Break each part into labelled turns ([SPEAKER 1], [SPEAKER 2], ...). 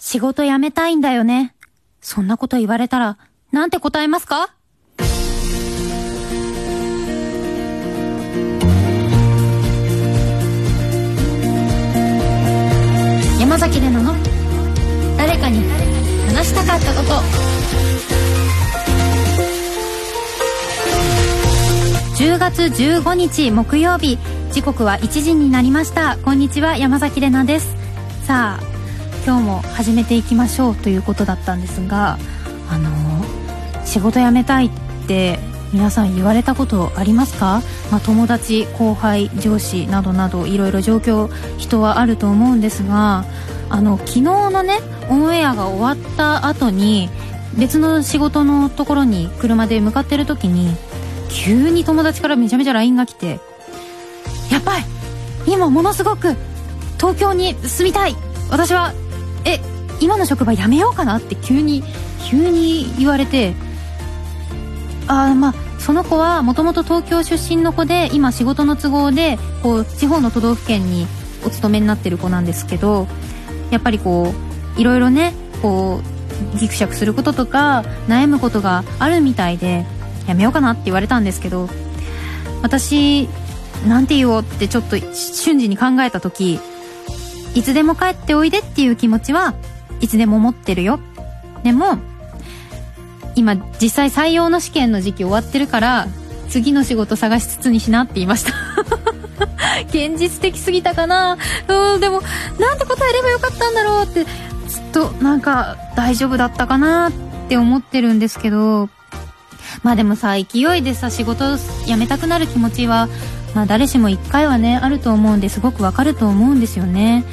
[SPEAKER 1] 仕事辞めたいんだよね。そんなこと言われたら、なんて答えますか？山崎怜奈の誰かに話したかったこと。10月15日木曜日時刻は1時になりました。こんにちは山崎怜奈です。さあ今日も始めていきましょうということだったんですがあの仕事辞めたいって皆さん言われたことありますか、まあ、友達後輩上司などなどいろいろ状況人はあると思うんですがあの昨日のねオンエアが終わった後に別の仕事のところに車で向かってる時に急に友達からめちゃめちゃ LINE が来て「やばい今ものすごく東京に住みたい。私はえ今の職場辞めようかな?」って急に急に言われてああまあその子はもともと東京出身の子で今仕事の都合でこう地方の都道府県にお勤めになってる子なんですけどやっぱりこういろいろねこうギクシャクすることとか悩むことがあるみたいでやめようかなって言われたんですけど私なんて言おうってちょっと瞬時に考えた時いつでも帰っておいでっていう気持ちはいつでも持ってるよ。でも今実際採用の試験の時期終わってるから次の仕事探しつつにしなって言いました。現実的すぎたかな。うんでもなんて答えればよかったんだろうってずっとなんか大丈夫だったかなって思ってるんですけど。まあでもさ勢いでさ仕事辞めたくなる気持ちはまあ誰しも一回はねあると思うんですごくわかると思うんですよね。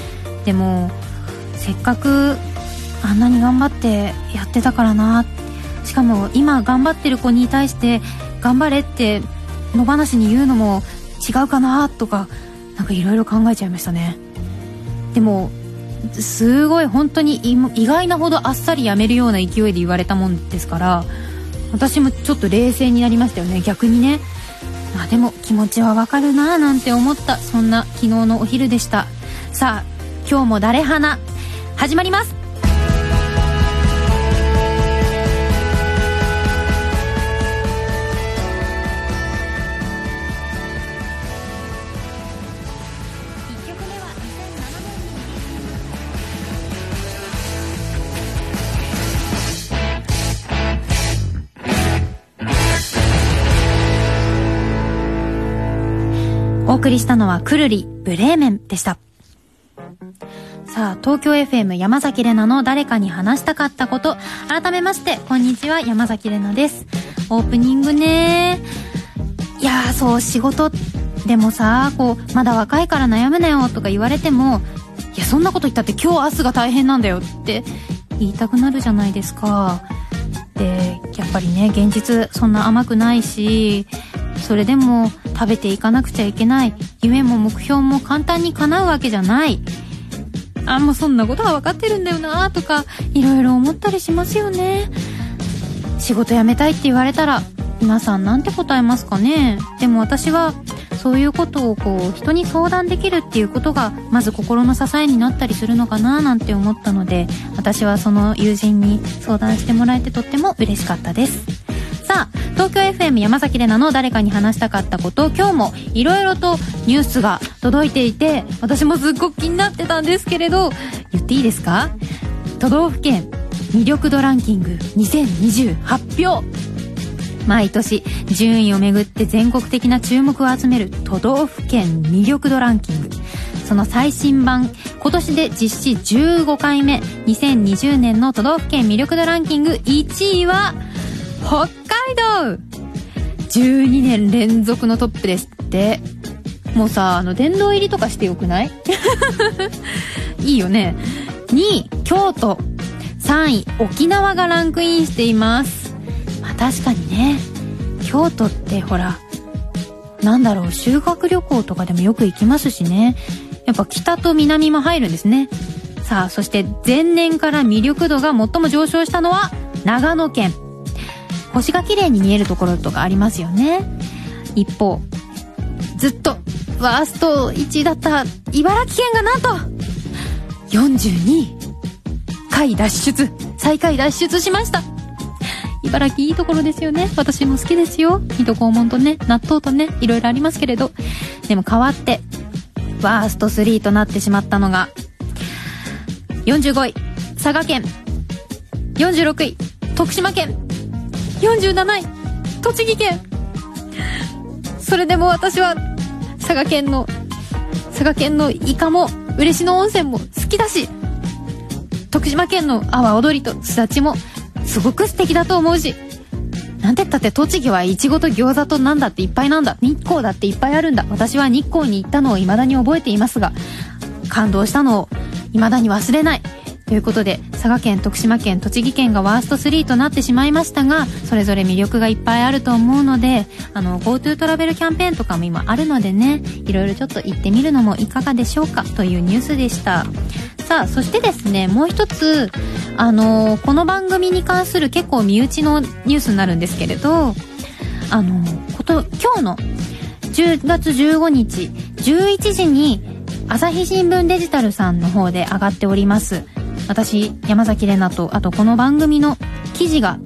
[SPEAKER 1] でもせっかくあんなに頑張ってやってたからな。しかも今頑張ってる子に対して頑張れって野放しに言うのも違うかなとかなんかいろいろ考えちゃいましたね。でもすごい本当に意外なほどあっさりやめるような勢いで言われたもんですから私もちょっと冷静になりましたよね。逆にねまあでも気持ちはわかるなぁなんて思った。そんな昨日のお昼でした。さあ今日も誰花？始まります。送りしたのはくるりブレーメンでした。さあ、東京 FM 山崎怜奈の誰かに話したかったこと。改めまして、こんにちは、山崎怜奈です。オープニングねいや、そう、仕事、でもさ、こう、まだ若いから悩むなよとか言われても、いや、そんなこと言ったって今日明日が大変なんだよって言いたくなるじゃないですか。で、やっぱりね、現実そんな甘くないし、それでも食べていかなくちゃいけない。夢も目標も簡単に叶うわけじゃない。あもうそんなことは分かってるんだよなとかいろいろ思ったりしますよね。仕事辞めたいって言われたら皆さんなんて答えますかね。でも私はそういうことをこう人に相談できるっていうことがまず心の支えになったりするのかななんて思ったので私はその友人に相談してもらえてとっても嬉しかったです。さあ、東京 FM 山崎怜奈の誰かに話したかったこと今日もいろいろとニュースが届いていて、私もすっごく気になってたんですけれど、言っていいですか？都道府県魅力度ランキング2020発表毎年順位をめぐって全国的な注目を集める都道府県魅力度ランキング。その最新版今年で実施15回目2020年の都道府県魅力度ランキング。1位は北海道 !12 年連続のトップですって。もうさ、あの、殿堂入りとかしてよくない？いいよね。2位、京都。3位、沖縄がランクインしています。まあ確かにね、京都ってほら、なんだろう、修学旅行とかでもよく行きますしね。やっぱ北と南も入るんですね。さあ、そして前年から魅力度が最も上昇したのは長野県。星が綺麗に見えるところとかありますよね。一方、ずっとワースト1位だった茨城県がなんと42位。下下位脱出。最下位脱出しました。茨城いいところですよね。私も好きですよ。水戸黄門とね納豆とねいろいろありますけれど。でも変わってワースト3となってしまったのが45位。佐賀県。46位。徳島県。47位栃木県。それでも私は佐賀県の佐賀県のイカも嬉野温泉も好きだし徳島県の阿波踊りとすだちもすごく素敵だと思うしなんてったって栃木はいちごと餃子となんだっていっぱいなんだ日光だっていっぱいあるんだ。私は日光に行ったのを未だに覚えていますが感動したのを未だに忘れない。ということで佐賀県徳島県栃木県がワースト3となってしまいましたがそれぞれ魅力がいっぱいあると思うのであの GoTo トラベルキャンペーンとかも今あるのでねいろいろちょっと行ってみるのもいかがでしょうかというニュースでした。さあそしてですねもう一つあのこの番組に関する結構身内のニュースになるんですけれどあのこと今日の10月15日11時に朝日新聞デジタルさんの方で上がっております。私山崎怜奈とあとこの番組の記事が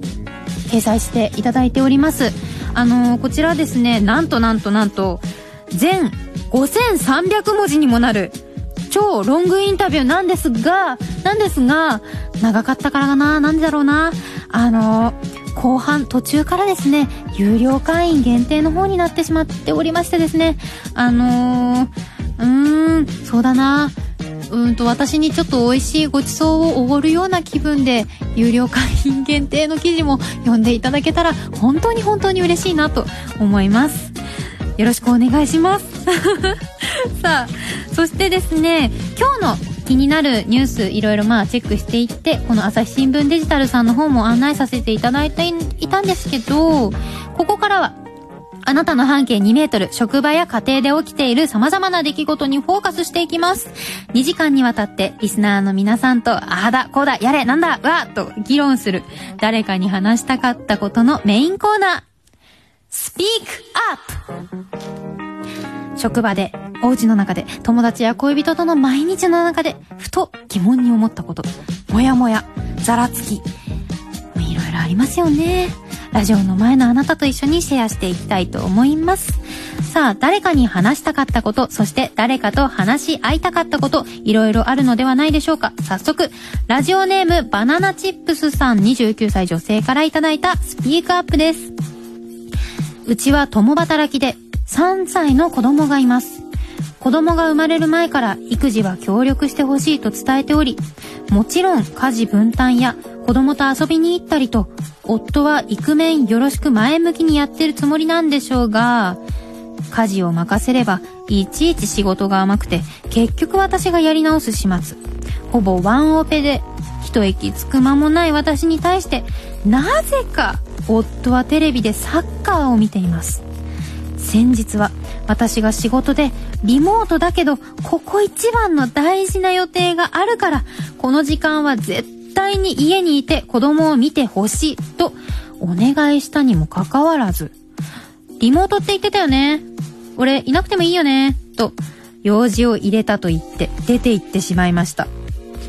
[SPEAKER 1] 掲載していただいております。あのー、こちらですねなんとなんとなんと全5300文字にもなる超ロングインタビューなんですがなんですが長かったからかななんでだろうな。あのー、後半途中からですね有料会員限定の方になってしまっておりましてですね。あのー、うーんそうだな。うんと私にちょっと美味しいごちそうをおごるような気分で有料会員限定の記事も読んでいただけたら本当に本当に嬉しいなと思います。よろしくお願いします。さあそしてですね今日の気になるニュースいろいろまあチェックしていってこの朝日新聞デジタルさんの方も案内させていただいていたんですけどここからはあなたの半径2メートル、職場や家庭で起きている様々な出来事にフォーカスしていきます。2時間にわたって、リスナーの皆さんと、ああだ、こうだ、やれ、なんだ、わーと議論する、誰かに話したかったことのメインコーナー、スピークアップ職場で、お家の中で、友達や恋人との毎日の中で、ふと疑問に思ったこと、もやもや、ざらつき、いろいろありますよね。ラジオの前のあなたと一緒にシェアしていきたいと思います。さあ、誰かに話したかったこと、そして誰かと話し合いたかったこと、いろいろあるのではないでしょうか。早速、ラジオネームバナナチップスさん29歳女性からいただいたスピークアップです。うちは共働きで3歳の子供がいます。子供が生まれる前から育児は協力してほしいと伝えており、もちろん家事分担や子供と遊びに行ったりと、夫はイクメンよろしく前向きにやってるつもりなんでしょうが、家事を任せればいちいち仕事が甘くて、結局私がやり直す始末。ほぼワンオペで、一息つく間もない私に対して、なぜか夫はテレビでサッカーを見ています。先日は私が仕事でリモートだけどここ一番の大事な予定があるからこの時間は絶対対に家にいて子供を見てほしいとお願いしたにもかかわらずリモートって言ってたよね。俺いなくてもいいよね。と用事を入れたと言って出て行ってしまいました。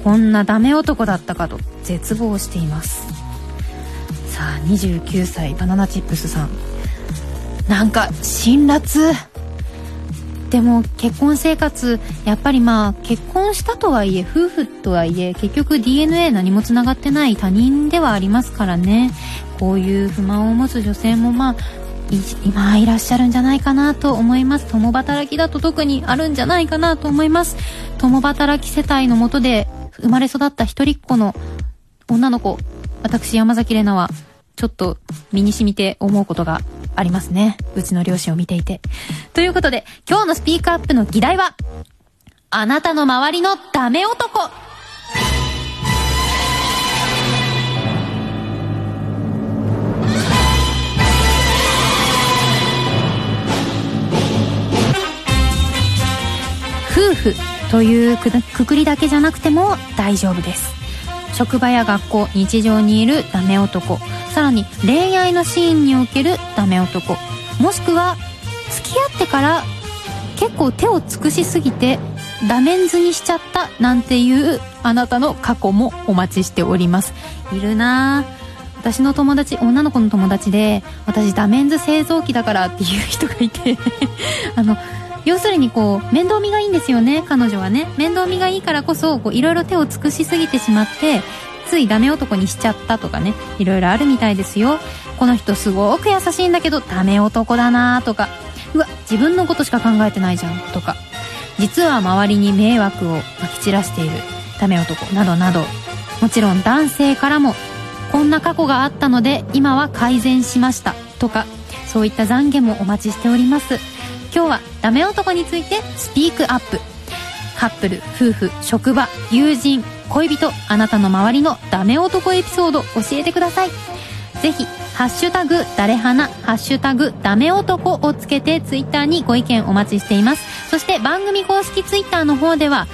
[SPEAKER 1] こんなダメ男だったかと絶望しています。さあ29歳バナナチップスさん。なんか辛辣。でも結婚生活やっぱりまあ結婚したとはいえ夫婦とはいえ結局 DNA 何もつながってない他人ではありますからね。こういう不満を持つ女性もまあ今いらっしゃるんじゃないかなと思います。共働きだと特にあるんじゃないかなと思います。共働き世帯のもとで生まれ育った一人っ子の女の子私山崎怜奈はちょっと身に染みて思うことがありますね。うちの両親を見ていて。ということで、今日のスピークアップの議題は、あなたの周りのダメ男夫婦というくくりだけじゃなくても大丈夫です。職場や学校、日常にいるダメ男。さらに恋愛のシーンにおけるダメ男。もしくは付き合ってから結構手を尽くしすぎてダメンズにしちゃったなんていうあなたの過去もお待ちしております。いるな。私の友達女の子の友達で私ダメンズ製造機だからっていう人がいて あの要するにこう面倒見がいいんですよね彼女はね。面倒見がいいからこそいろいろ手を尽くしすぎてしまってついダメ男にしちゃったとかねいろいろあるみたいですよ。この人すごく優しいんだけどダメ男だなとか。うわ自分のことしか考えてないじゃんとか。実は周りに迷惑をまき散らしている。ダメ男などなど。もちろん男性からもこんな過去があったので今は改善しました。とかそういった懺悔もお待ちしております。今日はダメ男についてスピークアップ。カップル夫婦職場友人恋人あなたの周りのダメ男エピソード教えてください。ぜひハッシュタグ誰花ハッシュタグダメ男をつけてツイッターにご意見お待ちしています。そして番組公式ツイッターの方では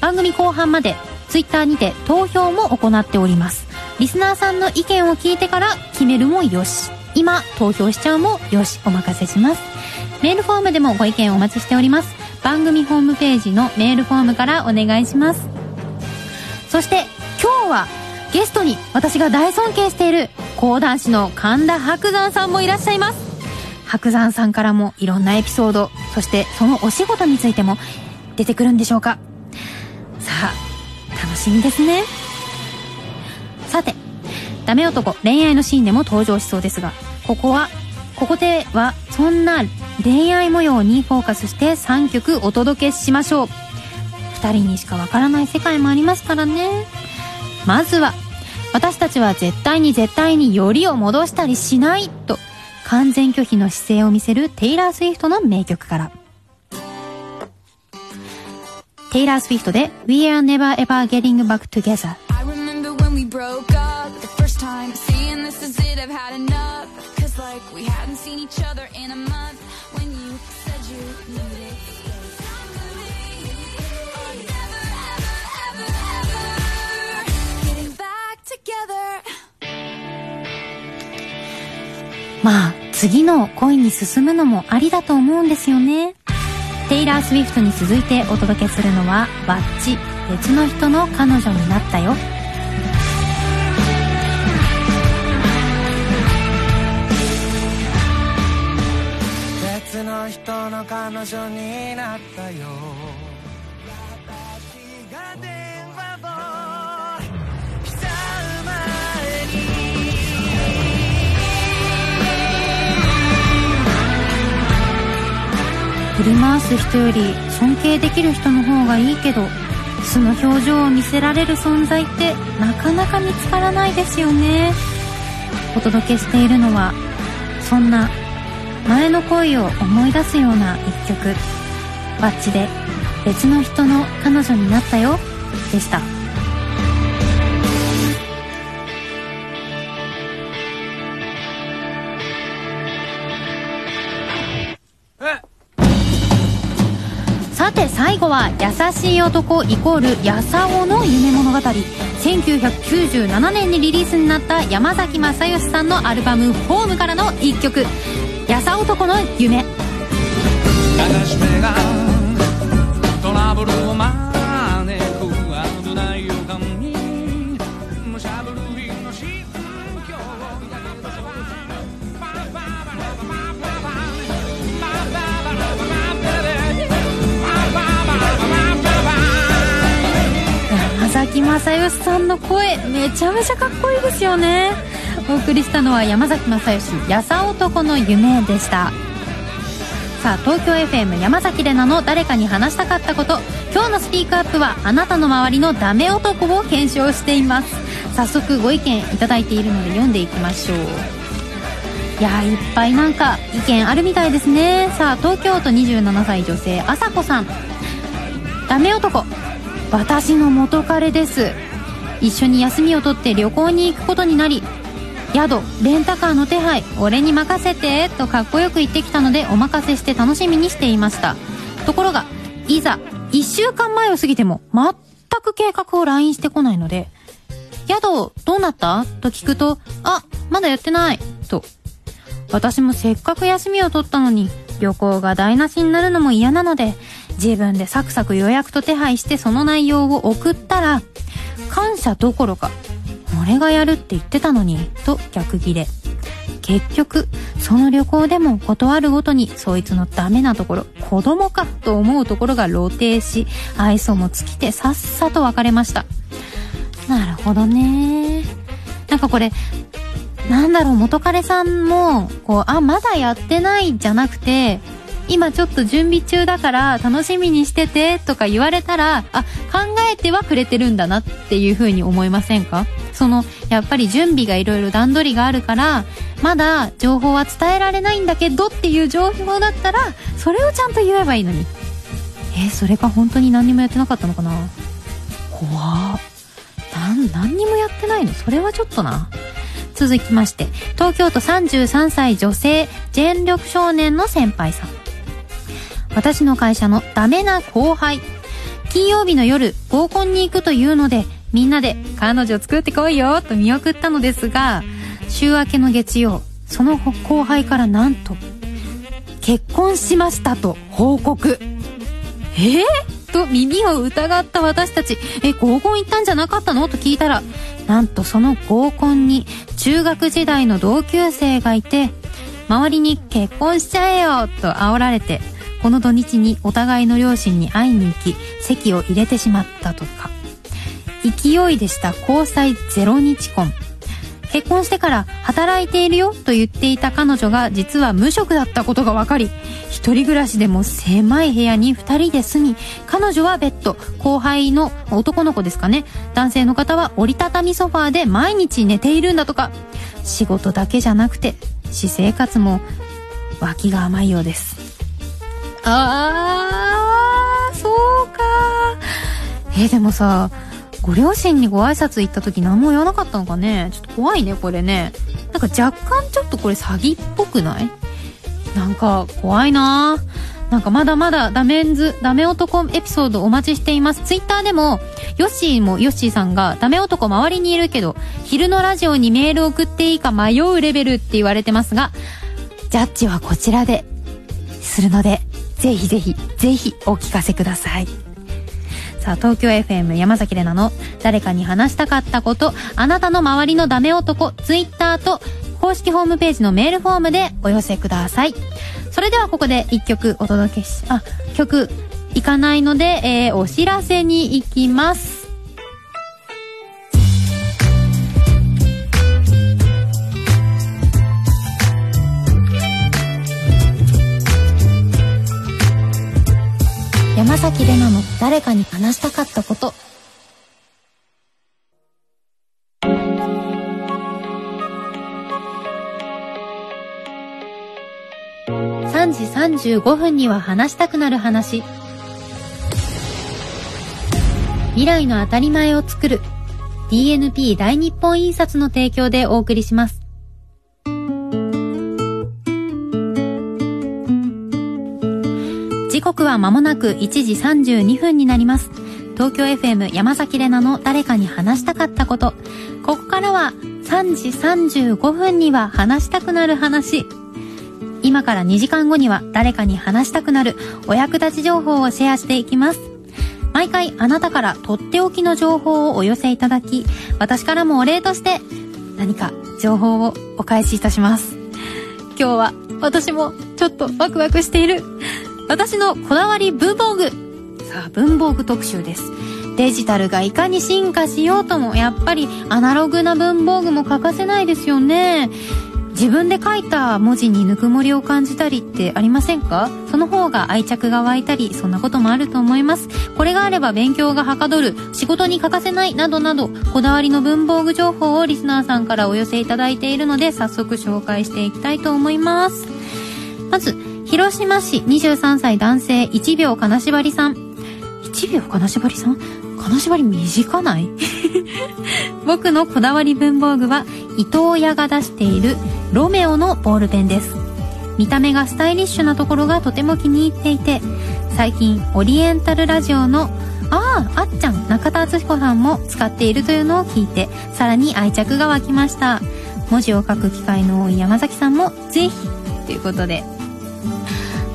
[SPEAKER 1] 番組後半までツイッターにて投票も行っております。リスナーさんの意見を聞いてから決めるもよし。今投票しちゃうもよし。お任せします。メールフォームでもご意見お待ちしております。番組ホームページのメールフォームからお願いします。そして今日はゲストに私が大尊敬している講談師の神田伯山さんもいらっしゃいます。伯山さんからもいろんなエピソードそしてそのお仕事についても出てくるんでしょうか。さあ楽しみですね。さてダメ男恋愛のシーンでも登場しそうですがここはここではそんな恋愛模様にフォーカスして3曲お届けしましょう。2人にしかわからない世界もありますからねまずは私たちは絶対に絶対によりを戻したりしないと完全拒否の姿勢を見せるテイラー・スウィフトの名曲からテイラー・スウィフトで We are never ever getting back together I remember when we broke up the first time seeing this is it I've had enough まあ次の恋に進むのもありだと思うんですよね。テイラー・スウィフトに続いてお届けするのはバッチ別の人の彼女になったよ。別の人の彼女になったよ。振り回す人より尊敬できる人の方がいいけど素の表情を見せられる存在ってなかなか見つからないですよね。お届けしているのはそんな前の恋を思い出すような一曲。バッチで別の人の彼女になったよ。でした。最後は優しい男イコールやさおの夢物語。1997年にリリースになった山崎まさよしさんのアルバム「ホームからの一曲「やさ男の夢」悲しめがトラブルを待正義さんの声めちゃめちゃかっこいいですよね。お送りしたのは山崎正義「やさ男の夢」でした。さあ東京 FM 山崎怜奈の誰かに話したかったこと。今日のスピークアップはあなたの周りのダメ男を検証しています。早速ご意見いただいているので読んでいきましょう。いやいっぱいなんか意見あるみたいですね。さあ東京都27歳女性あさこさん。ダメ男。私の元彼です。一緒に休みを取って旅行に行くことになり宿レンタカーの手配俺に任せてとかっこよく言ってきたのでお任せして楽しみにしていました。ところがいざ1週間前を過ぎても全く計画を LINE してこないので宿どうなった？と聞くとあまだやってない。と。私もせっかく休みを取ったのに旅行が台無しになるのも嫌なので自分でサクサク予約と手配してその内容を送ったら感謝どころか俺がやるって言ってたのにと逆ギレ。結局その旅行でも断るごとにそいつのダメなところ子供かと思うところが露呈し愛想も尽きてさっさと別れました。なるほどね。なんかこれなんだろう元彼さんもこうあまだやってないじゃなくて今ちょっと準備中だから楽しみにしててとか言われたらあ考えてはくれてるんだなっていう風に思いませんか？そのやっぱり準備がいろいろ段取りがあるからまだ情報は伝えられないんだけどっていう情報だったらそれをちゃんと言えばいいのに。え、それか本当に何にもやってなかったのかな？怖なん何にもやってないの？それはちょっとな。続きまして東京都33歳女性全力少年の先輩さん。私の会社のダメな後輩。金曜日の夜合コンに行くというのでみんなで彼女作ってこいよと見送ったのですが週明けの月曜その後輩からなんと結婚しましたと報告。え？ー、と耳を疑った私たち。え合コン行ったんじゃなかったの？と聞いたらなんとその合コンに中学時代の同級生がいて周りに結婚しちゃえよと煽られてこの土日にお互いの両親に会いに行き籍を入れてしまったとか。勢いでした。交際0日婚。結婚してから働いているよと言っていた彼女が実は無職だったことが分かり一人暮らしでも狭い部屋に2人で住み彼女はベッド。後輩の男の子ですかね。男性の方は折りたたみソファーで毎日寝ているんだとか。仕事だけじゃなくて私生活も脇が甘いようです。あー、そうか。え、でもさ、ご両親にご挨拶行った時何も言わなかったのかね？ちょっと怖いね、これね。なんか若干ちょっとこれ詐欺っぽくない？なんか怖いななんかまだまだダメンズ、ダメ男エピソードお待ちしています。ツイッターでも、ヨッシーもヨッシーさんがダメ男周りにいるけど、昼のラジオにメール送っていいか迷うレベルって言われてますが、ジャッジはこちらで、するので、ぜひぜひ、ぜひお聞かせください。さあ、東京 FM 山崎怜奈の誰かに話したかったこと、あなたの周りのダメ男、ツイッターと公式ホームページのメールフォームでお寄せください。それではここで一曲お届けし、あ、曲いかないので、えー、お知らせに行きます。山崎怜奈の誰かに話したかったこと。3時35分には話したくなる話。未来の当たり前を作る。DNP 大日本印刷の提供でお送りします。刻は間もなく1時32分になります。東京 FM 山崎怜奈の誰かに話したかったこと。ここからは3時35分には話したくなる話。今から2時間後には誰かに話したくなるお役立ち情報をシェアしていきます。毎回あなたからとっておきの情報をお寄せいただき、私からもお礼として何か情報をお返しいたします。今日は私もちょっとワクワクしている。私のこだわり文房具。さあ文房具特集です。デジタルがいかに進化しようともやっぱりアナログな文房具も欠かせないですよね。自分で書いた文字にぬくもりを感じたりってありませんか？その方が愛着が湧いたりそんなこともあると思います。これがあれば勉強がはかどる仕事に欠かせないなどなどこだわりの文房具情報をリスナーさんからお寄せいただいているので早速紹介していきたいと思います。まず広島市23歳男性1秒金縛りさん。1秒金縛りさん？金縛り短ない？僕のこだわり文房具は伊藤屋が出しているロメオのボールペンです。見た目がスタイリッシュなところがとても気に入っていて、最近オリエンタルラジオのああ、あっちゃん、中田敦彦さんも使っているというのを聞いて、さらに愛着が湧きました。文字を書く機会の多い山崎さんもぜひということで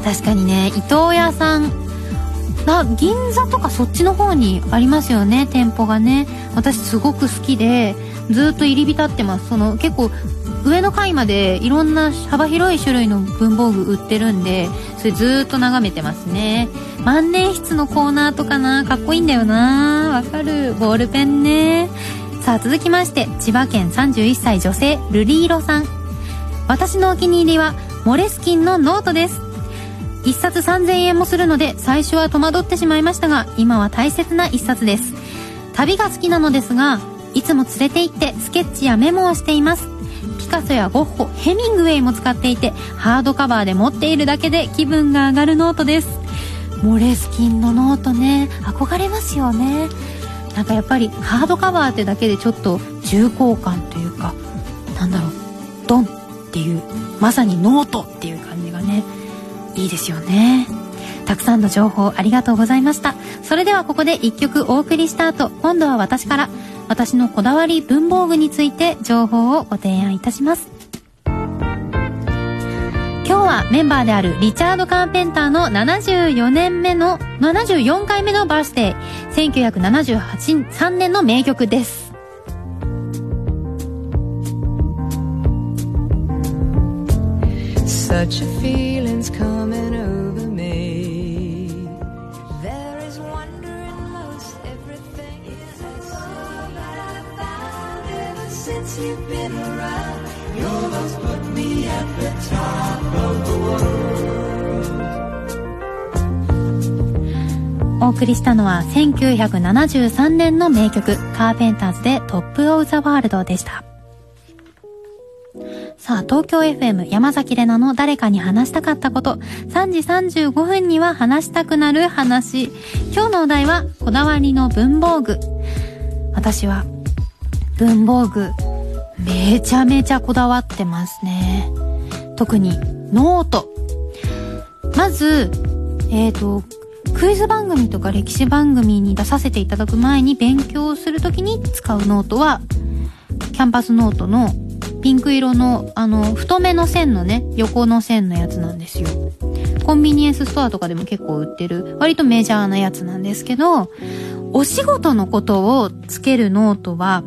[SPEAKER 1] 確かにね伊藤屋さん。銀座とかそっちの方にありますよね店舗がね。私すごく好きでずっと入り浸ってます。その結構上の階までいろんな幅広い種類の文房具売ってるんでそれずっと眺めてますね。万年筆のコーナーとかな。かっこいいんだよな。わかる。ボールペンね。さあ続きまして千葉県31歳女性ルリーロさん。私のお気に入りはモレスキンのノートです。1冊3000円もするので最初は戸惑ってしまいましたが今は大切な1冊です。旅が好きなのですがいつも連れて行ってスケッチやメモをしています。ピカソやゴッホヘミングウェイも使っていてハードカバーで持っているだけで気分が上がるノートです。モレスキンのノートね憧れますよね。なんかやっぱりハードカバーってだけでちょっと重厚感というかなんだろうドン。っていうまさにノートっていう感じがねいいですよね。たくさんの情報ありがとうございました。それではここで一曲お送りした後今度は私から私のこだわり文房具について情報をご提案いたします。今日はメンバーであるリチャード・カーペンターの74年目の74回目のバースデー。1973年の名曲です。Such a feeling's coming over me. There is wonder in most everything you say. All that I've found ever since you've been around. You almost put me at the top of the world. お送りしたのは1973年の名曲カーペンターズでトップオブザワールドでした。さあ、東京 FM 山崎怜奈の誰かに話したかったこと、3時35分には話したくなる話。今日のお題は、こだわりの文房具。私は、文房具、めちゃめちゃこだわってますね。特に、ノート。まず、えっ、ー、と、クイズ番組とか歴史番組に出させていただく前に勉強するときに使うノートは、キャンパスノートのピンク色の、あの、太めの線のね、横の線のやつなんですよ。コンビニエンスストアとかでも結構売ってる、割とメジャーなやつなんですけど、お仕事のことをつけるノートは、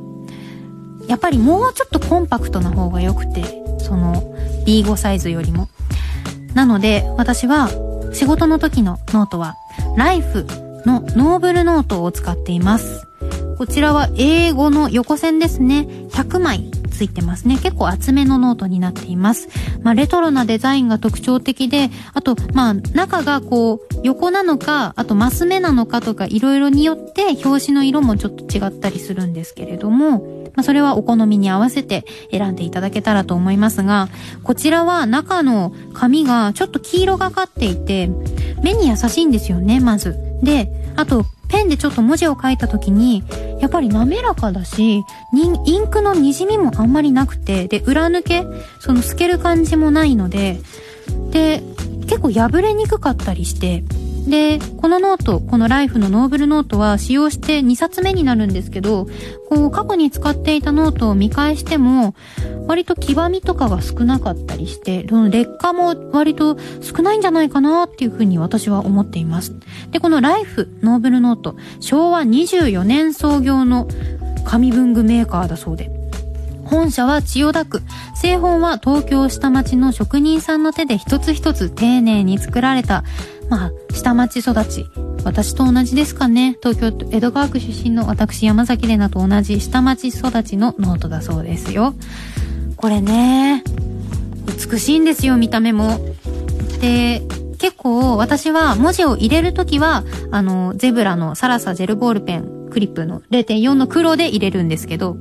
[SPEAKER 1] やっぱりもうちょっとコンパクトな方が良くて、その B5 サイズよりも。なので、私は仕事の時のノートは、ライフのノーブルノートを使っています。こちらは英語の横線ですね。100枚ついてますね。結構厚めのノートになっています。まあ、レトロなデザインが特徴的で、あと、まあ、中がこう、横なのか、あとマス目なのかとか、いろいろによって表紙の色もちょっと違ったりするんですけれども、まあ、それはお好みに合わせて選んでいただけたらと思いますが、こちらは中の紙がちょっと黄色がかっていて、目に優しいんですよね、まず。で、あと、ペンでちょっと文字を書いた時に、やっぱり滑らかだし、インクの滲みもあんまりなくて、で、裏抜け、その透ける感じもないので、で、結構破れにくかったりして、で、このノート、このライフのノーブルノートは使用して2冊目になるんですけど、こう過去に使っていたノートを見返しても、割と黄ばみとかが少なかったりして、劣化も割と少ないんじゃないかなっていうふうに私は思っています。で、このライフノーブルノート、昭和24年創業の紙文具メーカーだそうで、本社は千代田区。製本は東京下町の職人さんの手で一つ一つ丁寧に作られたまあ、下町育ち。私と同じですかね。東京江戸川区出身の私山崎怜奈と同じ下町育ちのノートだそうですよ。これね、美しいんですよ、見た目も。で、結構私は文字を入れるときは、あの、ゼブラのサラサジェルボールペンクリップの0.4の黒で入れるんですけど、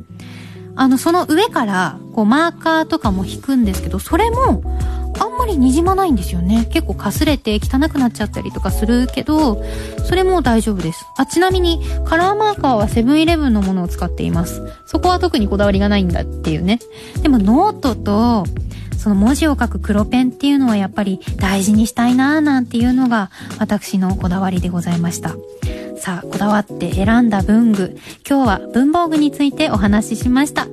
[SPEAKER 1] あの、その上から、こう、マーカーとかも引くんですけど、それも、まり滲まないんですよね。結構かすれて汚くなっちゃったりとかするけど、それも大丈夫です。あ、ちなみにカラーマーカーはセブンイレブンのものを使っています。そこは特にこだわりがないんだっていうね。でもノートと、その文字を書く黒ペンっていうのはやっぱり大事にしたいなーなんていうのが私のこだわりでございました。さあ、こだわって選んだ文具。今日は文房具についてお話ししました。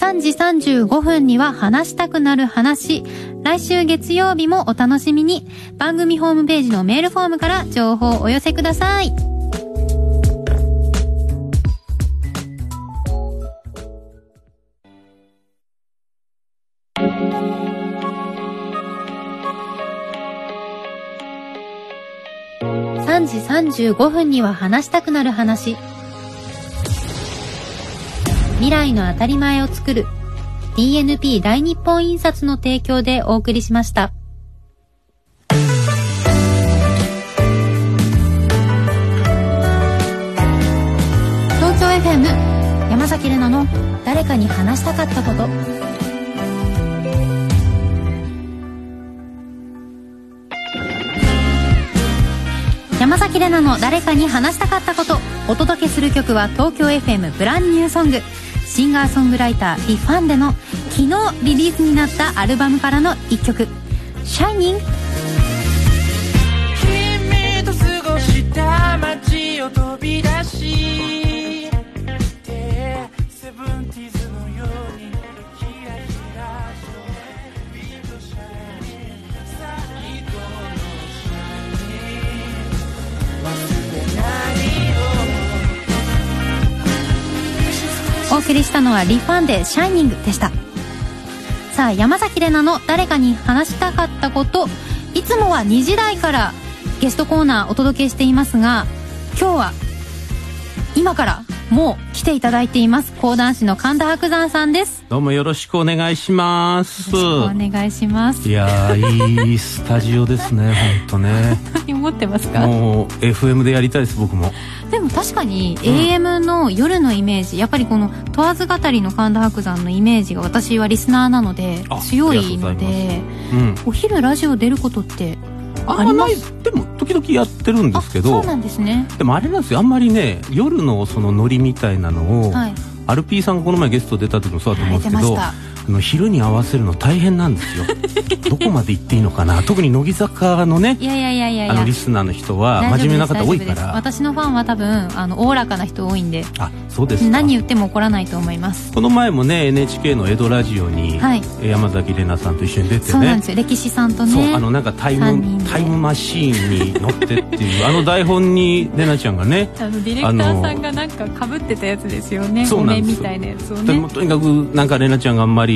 [SPEAKER 1] 3時35分には話したくなる話。来週月曜日もお楽しみに。番組ホームページのメールフォームから情報をお寄せください。時35分には話したくなる話。未来の当たり前を作る DNP 大日本印刷の提供でお送りしました。東京 FM 山崎怜奈の誰かに話したかったこと。山崎怜奈の誰かに話したかったこと。お届けする曲は東京 FM ブランニューソング。シンガーソングライターリファンデの昨日リリースになったアルバムからの1曲「シャイニング」君と過ごした街を飛び出しお送りしたのはリファンで「シャイニング」でした。さあ山崎怜奈の誰かに話したかったこといつもは2時台からゲストコーナーお届けしていますが今日は今からもう来ていただいています。講談師の神田伯山さんです。
[SPEAKER 2] どうもよろしくお願いします。
[SPEAKER 1] お願いします。
[SPEAKER 2] いやいいスタジオですね本当ね。
[SPEAKER 1] 何思ってますか？
[SPEAKER 2] もう FM でやりたいです僕も。
[SPEAKER 1] でも確かに AM の夜のイメージ、うん、やっぱりこの問わず語りの神田伯山のイメージが私はリスナーなので強いので、うん、お昼ラジオ出ることって
[SPEAKER 2] あんまないでも時々やってるんですけど
[SPEAKER 1] そうなんですね。
[SPEAKER 2] でもあれなんですよ。あんまりね夜のそのノリみたいなのを、はい、アルピーさんがこの前ゲスト出た時もそうだと思うんですけど、あの昼に合わせるの大変なんですよ。どこまで行っていいのかな。特に乃木坂のね
[SPEAKER 1] いやいやいやいや。
[SPEAKER 2] あのリスナーの人は真面目な方多いから。
[SPEAKER 1] 私のファンは多分あのおおらかな人多いんで。
[SPEAKER 2] あそうです
[SPEAKER 1] 何言っても怒らないと思います。
[SPEAKER 2] この前もね NHK の江戸ラジオに、はい、山崎怜奈さんと一緒に出てね。
[SPEAKER 1] そうなんですよ。歴史さんとね。
[SPEAKER 2] そうあのなんかタイムタイムマシーンに乗ってっていう あの台本に怜奈ちゃんがね
[SPEAKER 1] あのディレクターさんがなんかかぶってたやつですよね。そうなんですみたいなやつをね。
[SPEAKER 2] とにかくなんか怜奈ちゃんがあんまり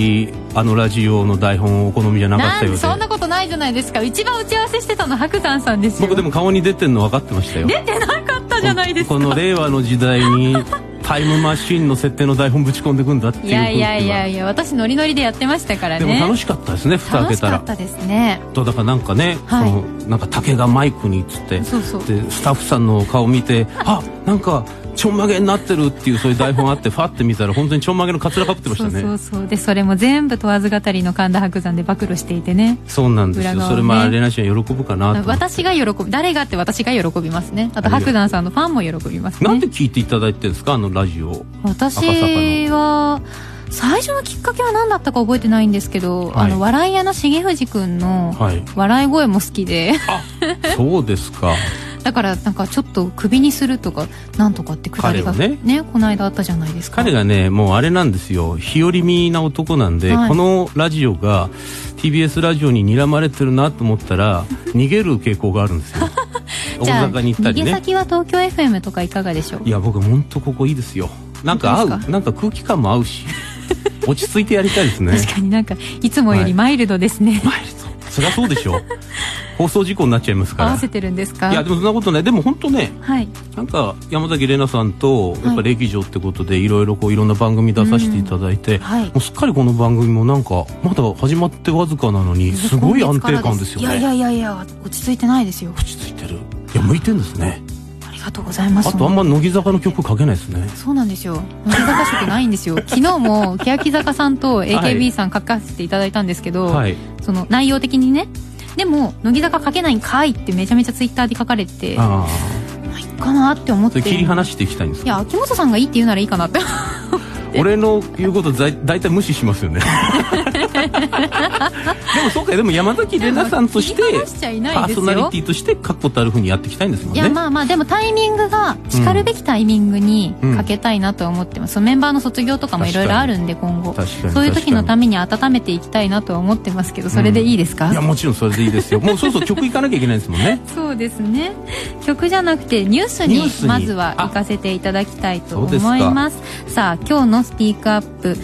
[SPEAKER 2] あのラジオの台本お好みじゃなかったようで。
[SPEAKER 1] そんなことないじゃないですか。一番打ち合わせしてたの白山さんですよ。
[SPEAKER 2] 僕でも顔に出てんの分かってましたよ。
[SPEAKER 1] 出てなかったじゃないですか。
[SPEAKER 2] この令和の時代にタイムマシンの設定の台本ぶち込んでいくんだっていういや
[SPEAKER 1] いやいやいや私ノリノリでやってましたからね。で
[SPEAKER 2] も楽しかったですね蓋開けたら
[SPEAKER 1] 楽しかったですね。
[SPEAKER 2] とだからなんかね、はい、そのなんか竹がマイクにっつって。そうそう。でスタッフさんの顔見てあなんかちょんまげになってるっていうそういう台本あってファって見たら本当にちょんまげのかつらかぶってましたね。
[SPEAKER 1] そうそうでそれも全部問わず語りの神田伯山で暴露していてね。
[SPEAKER 2] そうなんですよ、ね、それまあレナちゃん喜ぶかな
[SPEAKER 1] 私が喜ぶ。誰がって私が喜びますね。あと伯山さんのファンも喜びますね。
[SPEAKER 2] なんで聞いていただいてるんですか？あのラジオ。
[SPEAKER 1] 私は最初のきっかけは何だったか覚えてないんですけど、はい、あの笑い屋の重藤君の笑い声も好きで、
[SPEAKER 2] はい、そうですか
[SPEAKER 1] だからなんかちょっとクビにするとかなんとかってくだりがね。ねこの間あったじゃないですか。
[SPEAKER 2] 彼がねもうあれなんですよ。日和見な男なんで、はい、このラジオが TBS ラジオに睨まれてるなと思ったら 逃げる傾向があるんですよ。
[SPEAKER 1] 大阪に行ったりね。逃げ先は東京 FM とかいかがでしょう？
[SPEAKER 2] いや僕本当ここいいですよ。なんか合う。なんか空気感も合うし落ち着いてやりたいですね。
[SPEAKER 1] 確かになんかいつもよりマイルドですね、
[SPEAKER 2] はい、マイルドそりゃそうでしょ。う 放送事故になっちゃいますから。
[SPEAKER 1] 合わせてるんですか？
[SPEAKER 2] いやでもそんなことない。でも本当ね、はい、なんか山崎怜奈さんとやっぱ歴女ってことでいろいろこういろんな番組出させていただいて、うん。はい、もうすっかりこの番組もなんかまだ始まってわずかなのにすごい安定感ですよね。
[SPEAKER 1] いやいやいやいや落ち着いてないですよ。
[SPEAKER 2] 落ち着いてる。いや向いてんですね。
[SPEAKER 1] ありがとうございます。
[SPEAKER 2] あとあんま乃木坂の曲かけないですね。
[SPEAKER 1] そうなんですよ。乃木坂色ないんですよ。昨日も欅坂さんと AKB さん書かせていただいたんですけど、はい、その内容的にね。でも乃木坂書けないんかいってめちゃめちゃツイッターで書かれてああ。いいかなって思って。
[SPEAKER 2] 切り離していきたいんです
[SPEAKER 1] いや秋元さんがいいって言うならいいかなって
[SPEAKER 2] 俺の言うことだ大体無視しますよね もそうかでも山崎怜奈さんとしてパーソナリティとして確固たるふうにやっていきたいんですもんね。
[SPEAKER 1] いやまあまあでもタイミングがしかるべきタイミングにかけたいなと思ってます、うん、メンバーの卒業とかもいろいろあるんで今後。そういう時のために温めていきたいなとは思ってますけどそれでいいですか、うん、
[SPEAKER 2] いやもちろんそれでいいですよ。もうそろそろ曲いかなきゃいけないですもんね。
[SPEAKER 1] そうですね。曲じゃなくてニュースにまずは行かせていただきたいと思います。さあ今日のスピークアップ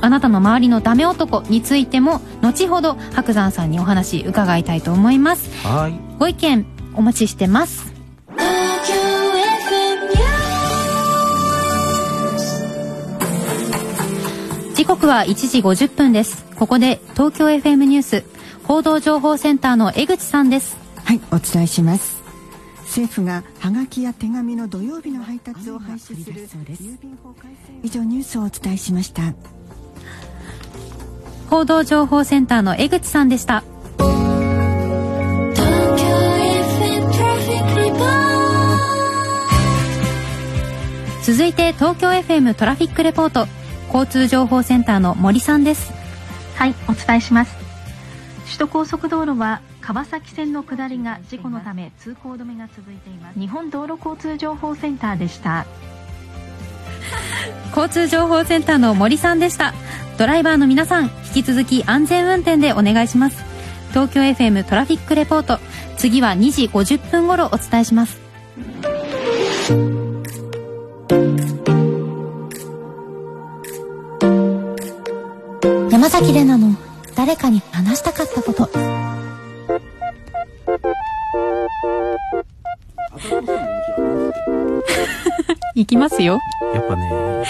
[SPEAKER 1] あなたの周りのダメ男についても後ほど白山さんにお話伺いたいと思います。
[SPEAKER 2] はい。
[SPEAKER 1] ご意見お待ちしてます。時刻は1時50分です。ここで東京 FM ニュース報道情報センターの江口さんです。
[SPEAKER 3] はいお伝えします。政府がハガキや手紙の土曜日の配達を廃止する郵便法改正以上ニュースをお伝えしました
[SPEAKER 1] 報道情報センターの江口さんでした。続いて東京 FM トラフィックレポート。交通情報センターの森さんです。
[SPEAKER 4] はいお伝えします。首都高速道路は川崎線の下りが事故のため通行止めが続いています。日本道路交通情報センターでした。
[SPEAKER 1] 交通情報センターの森さんでした。ドライバーの皆さん引き続き安全運転でお願いします。東京 FM トラフィックレポート。次は2時50分頃お伝えします。山崎怜奈の誰かに話したかったこと。行きますよ。
[SPEAKER 2] やっぱね。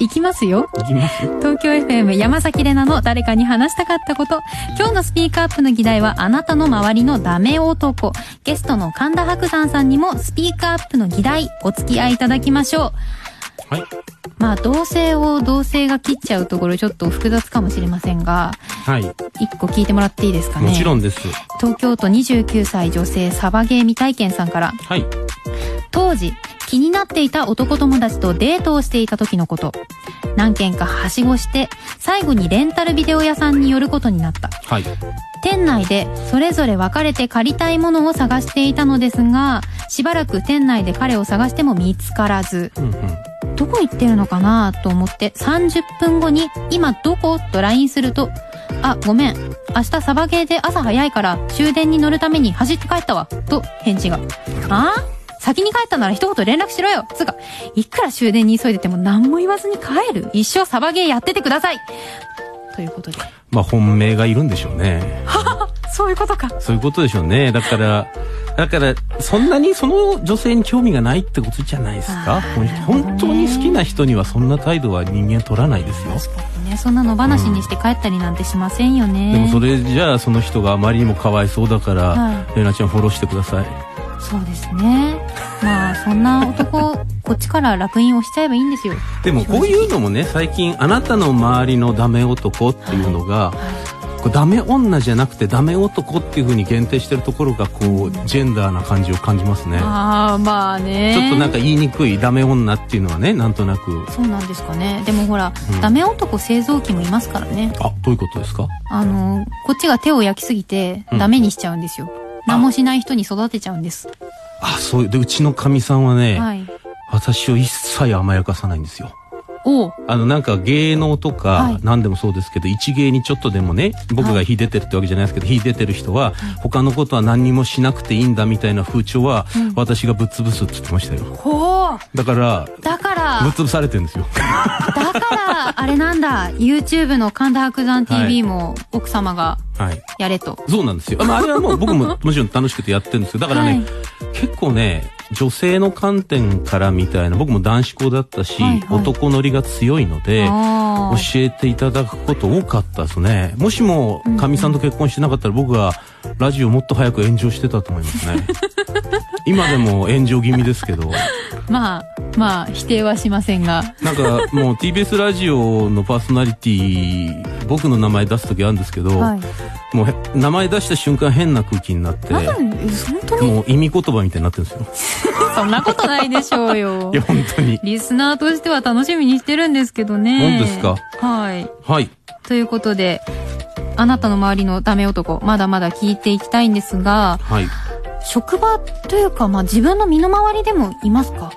[SPEAKER 1] 行きますよ。
[SPEAKER 2] 行きます？
[SPEAKER 1] 東京 FM 山崎怜奈の誰かに話したかったこと。今日のスピーカーアップの議題はあなたの周りのダメ男。ゲストの神田伯山さんにもスピーカーアップの議題お付き合いいただきましょう。
[SPEAKER 2] はい。
[SPEAKER 1] まあ、同性を同性が切っちゃうところちょっと複雑かもしれませんが、
[SPEAKER 2] はい。
[SPEAKER 1] 一個聞いてもらっていいですかね？
[SPEAKER 2] もちろんです。
[SPEAKER 1] 東京都29歳女性サバゲー未体験さんから。
[SPEAKER 2] はい。
[SPEAKER 1] 当時、気になっていた男友達とデートをしていた時のこと。何軒かはしごして、最後にレンタルビデオ屋さんに寄ることになった。
[SPEAKER 2] はい。
[SPEAKER 1] 店内でそれぞれ分かれて借りたいものを探していたのですが、しばらく店内で彼を探しても見つからず。うんうんどこ行ってるのかなと思って30分後に今どこ？と LINE すると、あ、ごめん。明日サバゲーで朝早いから終電に乗るために走って帰ったわ。と返事が。あ先に帰ったなら一言連絡しろよつうか、いくら終電に急いでても何も言わずに帰る一生サバゲーやっててくださいということで。
[SPEAKER 2] まあ本命がいるんでしょうね。
[SPEAKER 1] は はそういうことか。
[SPEAKER 2] そういうことでしょうね。だから、だから、そんなにその女性に興味がないってことじゃないですか。本当に好きな人にはそんな態度は人間取らないですよ。
[SPEAKER 1] ね。そんな野放しにして帰ったりなんてしませんよね。
[SPEAKER 2] うん、でもそれじゃあその人があまりにもかわいそうだから、はい、レナちゃんフォローしてください。
[SPEAKER 1] そうですね。まあ、そんな男、こっちから楽印押しちゃえばいいんですよ。
[SPEAKER 2] でも、こういうのもね、最近、あなたの周りのダメ男っていうのが、はい。はいダメ女じゃなくてダメ男っていうふうに限定してるところがこうジェンダーな感じを感じますね。
[SPEAKER 1] ああまあね。
[SPEAKER 2] ちょっとなんか言いにくいダメ女っていうのはねなんとなく。
[SPEAKER 1] そうなんですかね。でもほら、うん、ダメ男製造機もいますからね。
[SPEAKER 2] あどういうことですか？
[SPEAKER 1] あのこっちが手を焼きすぎてダメにしちゃうんですよ、うん、何もしない人に育てちゃうんです。
[SPEAKER 2] あそう。でうちのかみさんはね、はい、私を一切甘やかさないんですよあのなんか芸能とか何でもそうですけど、はい、一芸にちょっとでもね僕が秀でてるってわけじゃないですけど、はい、秀でてる人は、他のことは何にもしなくていいんだみたいな風潮は、うん、私がぶっ潰すって言ってましたよ。だから
[SPEAKER 1] だから
[SPEAKER 2] ぶっ潰されてるんですよ。
[SPEAKER 1] だからあれなんだ。YouTube の神田伯山 TV も奥様がやれと、は
[SPEAKER 2] い、そうなんですよ、まあ、あれはもう僕ももちろん楽しくてやってるんですけどだからね、結構ね女性の観点からみたいな僕も男子校だったし、はいはい、男乗りが強いので教えていただくこと多かったですね。もしもかみさんと結婚してなかったら僕はラジオもっと早く炎上してたと思いますね。今でも炎上気味ですけど。
[SPEAKER 1] まあまあ否定はしませんが。
[SPEAKER 2] なんかもう TBS ラジオのパーソナリティ僕の名前出す時あるんですけど、はい。もう名前出した瞬間変な空気になってもう意味言葉みたいになってるんですよ
[SPEAKER 1] そんなことないでしょうよ。
[SPEAKER 2] いや本当に。
[SPEAKER 1] リスナーとしては楽しみにしてるんですけどね。
[SPEAKER 2] 本ですか？
[SPEAKER 1] はい。
[SPEAKER 2] はい。
[SPEAKER 1] ということであなたの周りのダメ男まだまだ聞いていきたいんですが、はい、職場というか、まあ、自分の身の回りでもいますか？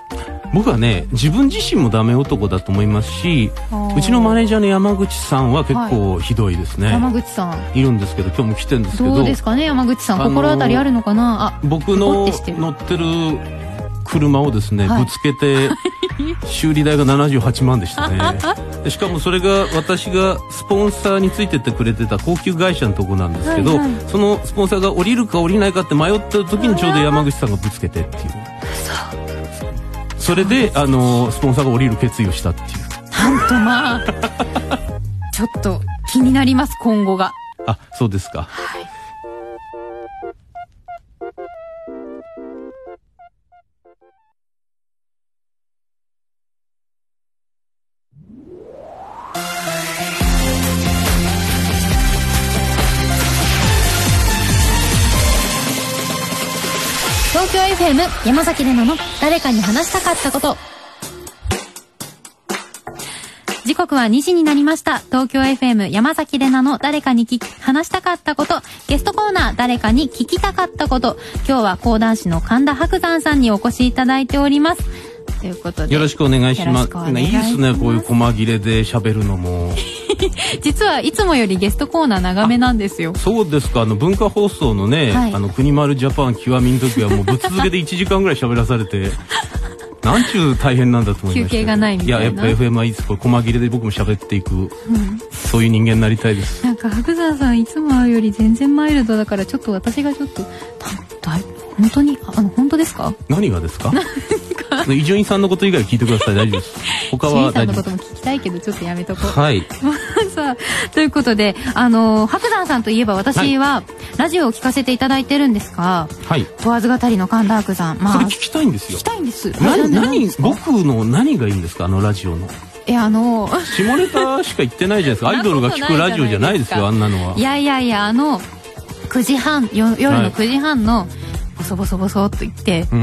[SPEAKER 2] 僕はね自分自身もダメ男だと思いますしうちのマネージャーの山口さんは結構ひどいですね、はい、
[SPEAKER 1] 山口さ
[SPEAKER 2] ん。いるんですけど今日も来てるんですけど。
[SPEAKER 1] どうですかね山口さん。心当たりあるのかな？
[SPEAKER 2] あ僕の乗ってる車をですね、はい、ぶつけて 修理代が78万でしたね。しかもそれが私がスポンサーについてってくれてた高級会社のとこなんですけど、はいはい、そのスポンサーが降りるか降りないかって迷った時にちょうど山口さんがぶつけてっていうそれであのスポンサーが降りる決意をしたっていう。
[SPEAKER 1] なんとまあ ちょっと気になります今後が。
[SPEAKER 2] あそうですか。はい
[SPEAKER 1] 東京 FM 山崎怜奈の誰かに話したかったこと。時刻は2時になりました。東京 FM 山崎怜奈の誰かにき話したかったこと。ゲストコーナー誰かに聞きたかったこと。今日は講談師の神田伯山さんにお越しいただいております。ということで
[SPEAKER 2] よろしくお願いします。いいですねこういう細切れで喋るのも。
[SPEAKER 1] 実はいつもよりゲストコーナー長めなんですよ。
[SPEAKER 2] そうですか。あの文化放送のね、はい、あの国丸ジャパン極みの時はもうぶっ続けで1時間ぐらい喋らされて なんちゅう大変なんだと思いま
[SPEAKER 1] す休憩がないみたいな。い
[SPEAKER 2] ややっぱ FM はいつこれ細切れで僕も喋っていく、うん、そういう人間になりたいです。
[SPEAKER 1] なんか白山さんいつもより全然マイルドだからちょっと私がちょっと本当にあの本当ですか？
[SPEAKER 2] 何がですか？伊集院さんのこと以外聞いてください。大丈夫です。他
[SPEAKER 1] は大丈夫さんのことも聞きたいけどちょっとやめとこう。
[SPEAKER 2] はい。
[SPEAKER 1] さあということであの白山さんといえば私は、ラジオを聞かせていただいてるんですがはい。問わず語りの神田伯山
[SPEAKER 2] まあ聞きたいんですよ。
[SPEAKER 1] 聞きたいんです。
[SPEAKER 2] 何何僕の何がいいんですか？あのラジオの。
[SPEAKER 1] いやあの
[SPEAKER 2] 下ネタしか言って ないじゃないですか。アイドルが聞くラジオじゃないですよあんなのは。
[SPEAKER 1] いやいやいやあの9時半夜の9時半の、はいボソボソボソっと言って、うん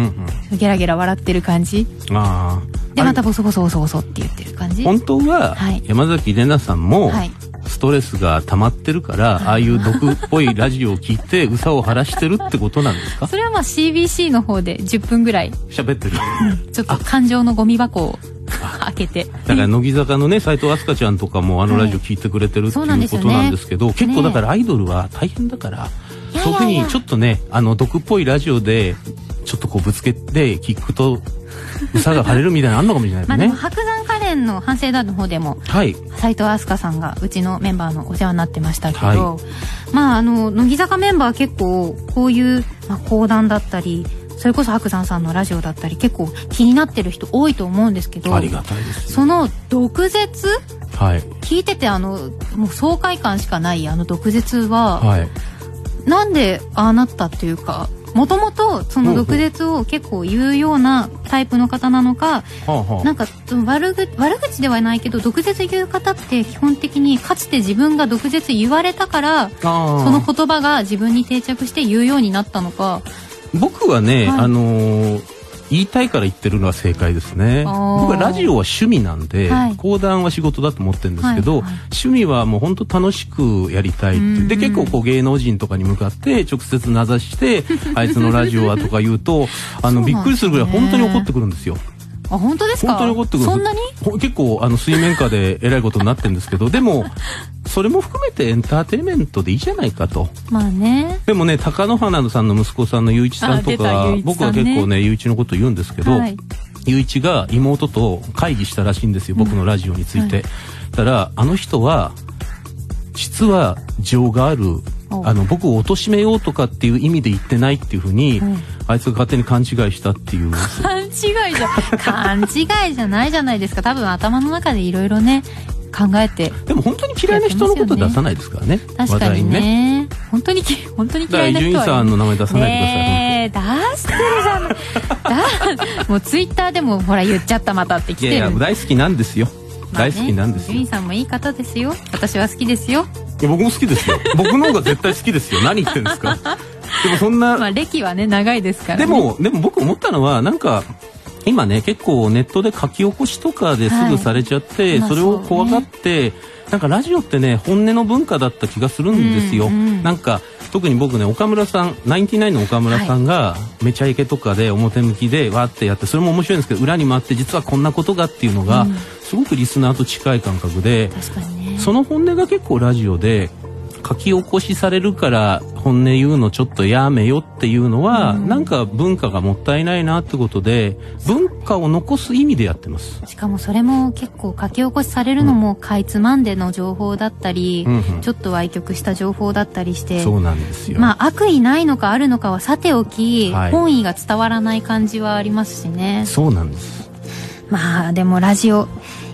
[SPEAKER 1] うん、ゲラゲラ笑ってる感じ。あでまたボソボソボソボソって言ってる感じ。
[SPEAKER 2] 本当は、はい、山崎怜奈さんも、はい、ストレスが溜まってるから、ああいう毒っぽいラジオを聞いてうさを晴らしてるってことなんですか？
[SPEAKER 1] それはまあ CBC の方で10分ぐらい。
[SPEAKER 2] 喋ってる。
[SPEAKER 1] ちょっと感情のゴミ箱を開けて。
[SPEAKER 2] だから乃木坂のね斎藤飛鳥ちゃんとかもあのラジオ聞いてくれてるっていうことなんですけど、はいね、結構だからアイドルは大変だから、特にちょっとねあの毒っぽいラジオでちょっとこうぶつけて聞くとうさが晴れるみたいなのあんのかもしれないですね。まあでも
[SPEAKER 1] 白山カレンの反省団の方でも、はい、斉藤飛鳥さんがうちのメンバーのお世話になってましたけど、はい、まああの乃木坂メンバー結構こういう、まあ、講談だったりそれこそ白山さんのラジオだったり結構気になってる人多いと思うんですけど
[SPEAKER 2] ありがたいです
[SPEAKER 1] その毒舌、はい、聞いててあのもう爽快感しかないあの毒舌は、はい、なんでああなったっていうかもともとその毒舌を結構言うようなタイプの方なのか、なんか悪口悪口ではないけど毒舌言う方って基本的にかつて自分が毒舌言われたからその言葉が自分に定着して言うようになったのか。
[SPEAKER 2] 僕はね、はい、あのー言いたいから言ってるのは正解ですね。僕はラジオは趣味なんで、はい、講談は仕事だと思ってるんですけど、はいはい、趣味はもう本当楽しくやりたいって。で結構こう芸能人とかに向かって直接名指して あいつのラジオはとか言うとあのびっくりするぐらい本当に怒ってくるんですよ。
[SPEAKER 1] あ本当ですか？
[SPEAKER 2] 本当に怒ってくる
[SPEAKER 1] そんなに？
[SPEAKER 2] 結構あの水面下でえらいことになってるんですけどでもそれも含めてエンターテインメントでいいじゃないかと。
[SPEAKER 1] まあね。
[SPEAKER 2] でもね貴乃花さんの息子さんの雄一さんとか、ね、僕は結構ね雄一のこと言うんですけど、はい、雄一が妹と会議したらしいんですよ僕のラジオについて、うんはい、たらあの人は実は情がある。あの僕を貶めようとかっていう意味で言ってないっていうふうに、うんあいつが勝手に勘違いしたっていう
[SPEAKER 1] 勘違いじゃ 勘違いじゃないじゃないですか多分頭の中でいろいろね考えて
[SPEAKER 2] でも本当に嫌いな人のこと出さないですからね
[SPEAKER 1] 確かにねね本当に本当に嫌いな人は、ね、伊集院
[SPEAKER 2] さんの名前出さない
[SPEAKER 1] でください、出してるじゃん だもうツイッターでもほら言っちゃったまたって来てるいやいや
[SPEAKER 2] 大好きなんですよ大好きなんですよ。
[SPEAKER 1] ユイさんもいい方ですよ。私は好きですよ。
[SPEAKER 2] いや僕も好きですよ。僕の方が絶対好きですよ。何言ってんですか。でもそんな。
[SPEAKER 1] まあ歴はね長いですから、
[SPEAKER 2] ね、でもでも僕思ったのはなんか。今ね結構ネットで書き起こしとかですぐされちゃって、はい、それを怖がって、なんかラジオってね本音の文化だった気がするんですよ、うんうん、なんか特に僕ね岡村さんナインティナインの岡村さんが、めちゃイケとかで表向きでわってやってそれも面白いんですけど裏に回って実はこんなことがっていうのが、すごくリスナーと近い感覚で、ね、その本音が結構ラジオで書き起こしされるから本音言うのちょっとやめよっていうのは、うん、なんか文化がもったいないなってことで文化を残す意味でやってます。
[SPEAKER 1] しかもそれも結構書き起こしされるのもかいつまんでの情報だったり、うんうん、ちょっと歪曲した情報だったりして。
[SPEAKER 2] そうなんですよ。
[SPEAKER 1] まあ悪意ないのかあるのかはさておき、はい、本意が伝わらない感じはありますしね。
[SPEAKER 2] そうなんです。
[SPEAKER 1] まあでもラジオ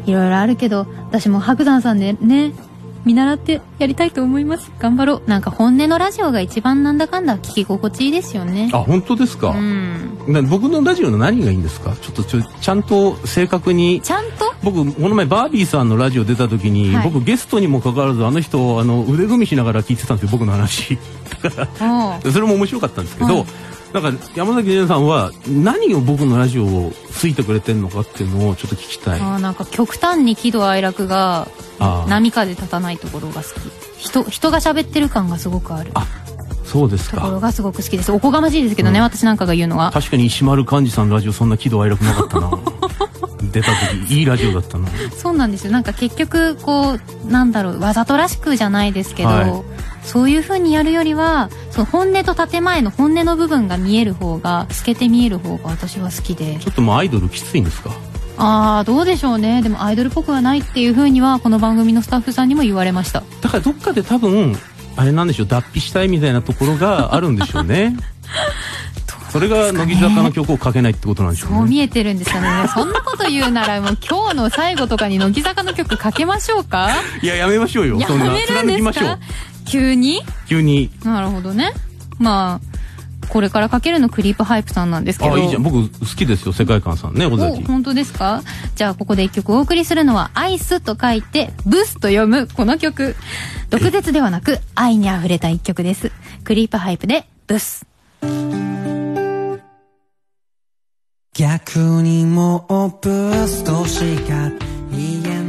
[SPEAKER 1] いろいろあるけど私も白山さんでね見習ってやりたいと思います。頑張ろう。なんか本音のラジオが一番なんだかんだ聞き心地いいですよね。
[SPEAKER 2] あ本当ですか、うん、僕のラジオの何がいいんですか？ちょっとちょちゃんと正確に。
[SPEAKER 1] ちゃんと？
[SPEAKER 2] 僕この前バービーさんのラジオ出た時に、はい、僕ゲストにもかかわらずあの人あの腕組みしながら聞いてたんですよ僕の話。だからそれも面白かったんですけど、はい。なんか山崎怜さんは何を僕のラジオをついてくれてるのかっていうのをちょっと聞きたい。
[SPEAKER 1] あなんか極端に喜怒哀楽が波風立たないところが好き。人人が喋ってる感がすごくある。
[SPEAKER 2] あそうですか。
[SPEAKER 1] ところがすごく好きです。おこがましいですけどね、うん、私なんかが言うのは。
[SPEAKER 2] 確かに石丸幹二さんのラジオそんな喜怒哀楽なかったな。出た時いいラジオだったな。
[SPEAKER 1] そうなんですよ。なんか結局こうなんだろうわざとらしくじゃないですけど、はい、そういう風にやるよりはその本音と建前の本音の部分が見える方が透けて見える方が私は好きで。
[SPEAKER 2] ちょっともうアイドルきついんですか？
[SPEAKER 1] ああどうでしょうね。でもアイドルっぽくはないっていう風にはこの番組のスタッフさんにも言われました。
[SPEAKER 2] だからどっかで多分あれなんでしょう。脱皮したいみたいなところが あるんでしょうね。それが乃木坂の曲をかけないってことなんでしょうね。
[SPEAKER 1] そう見えてるんですよね。そんなこと言うならもう今日の最後とかに乃木坂の曲かけましょうか。
[SPEAKER 2] いややめましょうよ。
[SPEAKER 1] そんな貫きましょう。急に？
[SPEAKER 2] 急に。
[SPEAKER 1] なるほどね。まあこれからかけるのクリープハイプさんなんですけど。あ
[SPEAKER 2] いいじゃん。僕好きですよ。世界観さんね尾崎。
[SPEAKER 1] 本当ですか？じゃあここで一曲お送りするのは「アイス」と書いて「ブス」と読むこの曲。毒舌ではなく愛にあふれた一曲です。クリープハイプで「ブス」逆にもうブスとしか言えない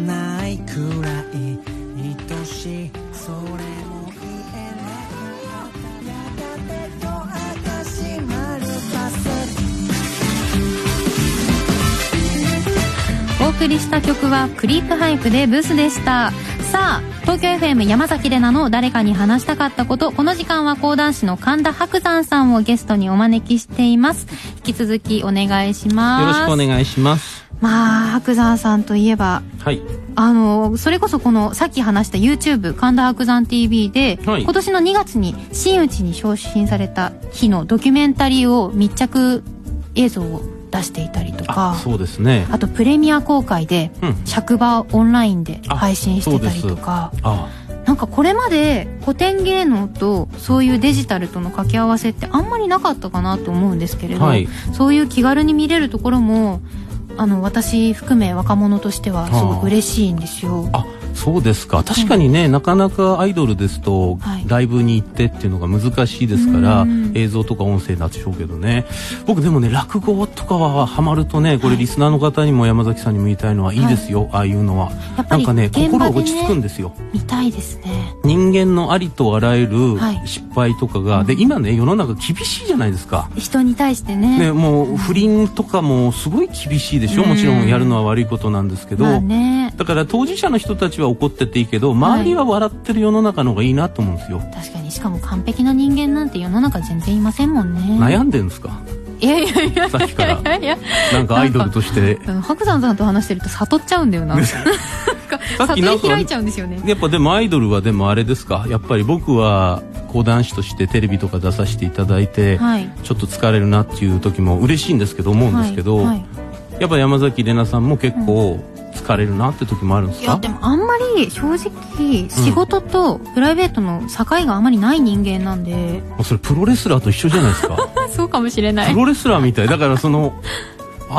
[SPEAKER 1] 送りした曲はクリープハイプでブスでした。さあ東京 FM 山崎怜奈の誰かに話したかったこと。この時間は講談師の神田伯山さんをゲストにお招きしています。引き続きお願いします。
[SPEAKER 2] よろしくお願いします。
[SPEAKER 1] まあ白山さんといえば、
[SPEAKER 2] はい、
[SPEAKER 1] あのそれこそこのさっき話した YouTube 神田伯山 TV で、はい、今年の2月に真打ちに昇進された日のドキュメンタリーを密着映像を出していたりとか
[SPEAKER 2] そうですね。
[SPEAKER 1] あとプレミア公開で、尺場オンラインで配信してたりとかなんかこれまで古典芸能とそういうデジタルとの掛け合わせってあんまりなかったかなと思うんですけれど、はい、そういう気軽に見れるところもあの私含め若者としてはすごく嬉しいんですよ。
[SPEAKER 2] あそうですか。確かにね、うん、なかなかアイドルですと、ライブに行ってっていうのが難しいですから、映像とか音声なんでしょうけどね。僕でもね落語とかはハマるとねこれリスナーの方にも山崎さんにも言いたいのはいいですよ、はい、ああいうのは。なんかね心落ち着くんですよ。
[SPEAKER 1] 見たいですね。
[SPEAKER 2] 人間のありとあらゆる失敗とかが、はい、で今ね世の中厳しいじゃないですか。
[SPEAKER 1] 人に対してね。
[SPEAKER 2] ねもう不倫とかもすごい厳しいでしょ。もちろんやるのは悪いことなんですけど、まあね、だから当事者の人たちは怒ってていいけど周りは笑ってる世の中の方がいいなと思うんですよ、はい、
[SPEAKER 1] 確かに。しかも完璧な人間なんて世の中全然いませんもんね。
[SPEAKER 2] 悩んでんですか？
[SPEAKER 1] いやいやいや
[SPEAKER 2] さっきから。なんかアイドルとして。
[SPEAKER 1] 白山さんと話してると悟っちゃうんだよな。さっきなんか開いちゃうんですよね
[SPEAKER 2] やっぱでもアイドルはでもあれですかやっぱり僕は講談師としてテレビとか出させていただいて、はい、ちょっと疲れるなっていう時も嬉しいんですけど思うんですけど、はいはい、やっぱ山崎怜奈さんも結構、うん疲れるなって時もあるんですか？いや
[SPEAKER 1] でもあんまり正直仕事とプライベートの境があまりない人間なんで、
[SPEAKER 2] うん、それプロレスラーと一緒じゃないですか？
[SPEAKER 1] そうかもしれない。
[SPEAKER 2] プロレスラーみたい。だからその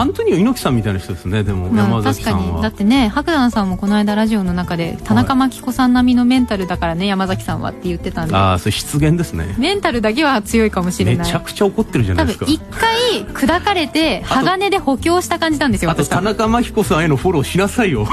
[SPEAKER 2] アントニオ猪木さんみたいな人ですねでも、まあ、山崎さんは。確かに。
[SPEAKER 1] だってね白山さんもこの間ラジオの中で田中真紀子さん並みのメンタルだからね山崎さんはって言ってたんで。
[SPEAKER 2] ああそれ失言ですね。
[SPEAKER 1] メンタルだけは強いかもしれない。
[SPEAKER 2] めちゃくちゃ怒ってるじゃないですか。
[SPEAKER 1] 一回砕かれて鋼で補強した感じなんですよ
[SPEAKER 2] あと田中真紀子さんへのフォローしなさいよ。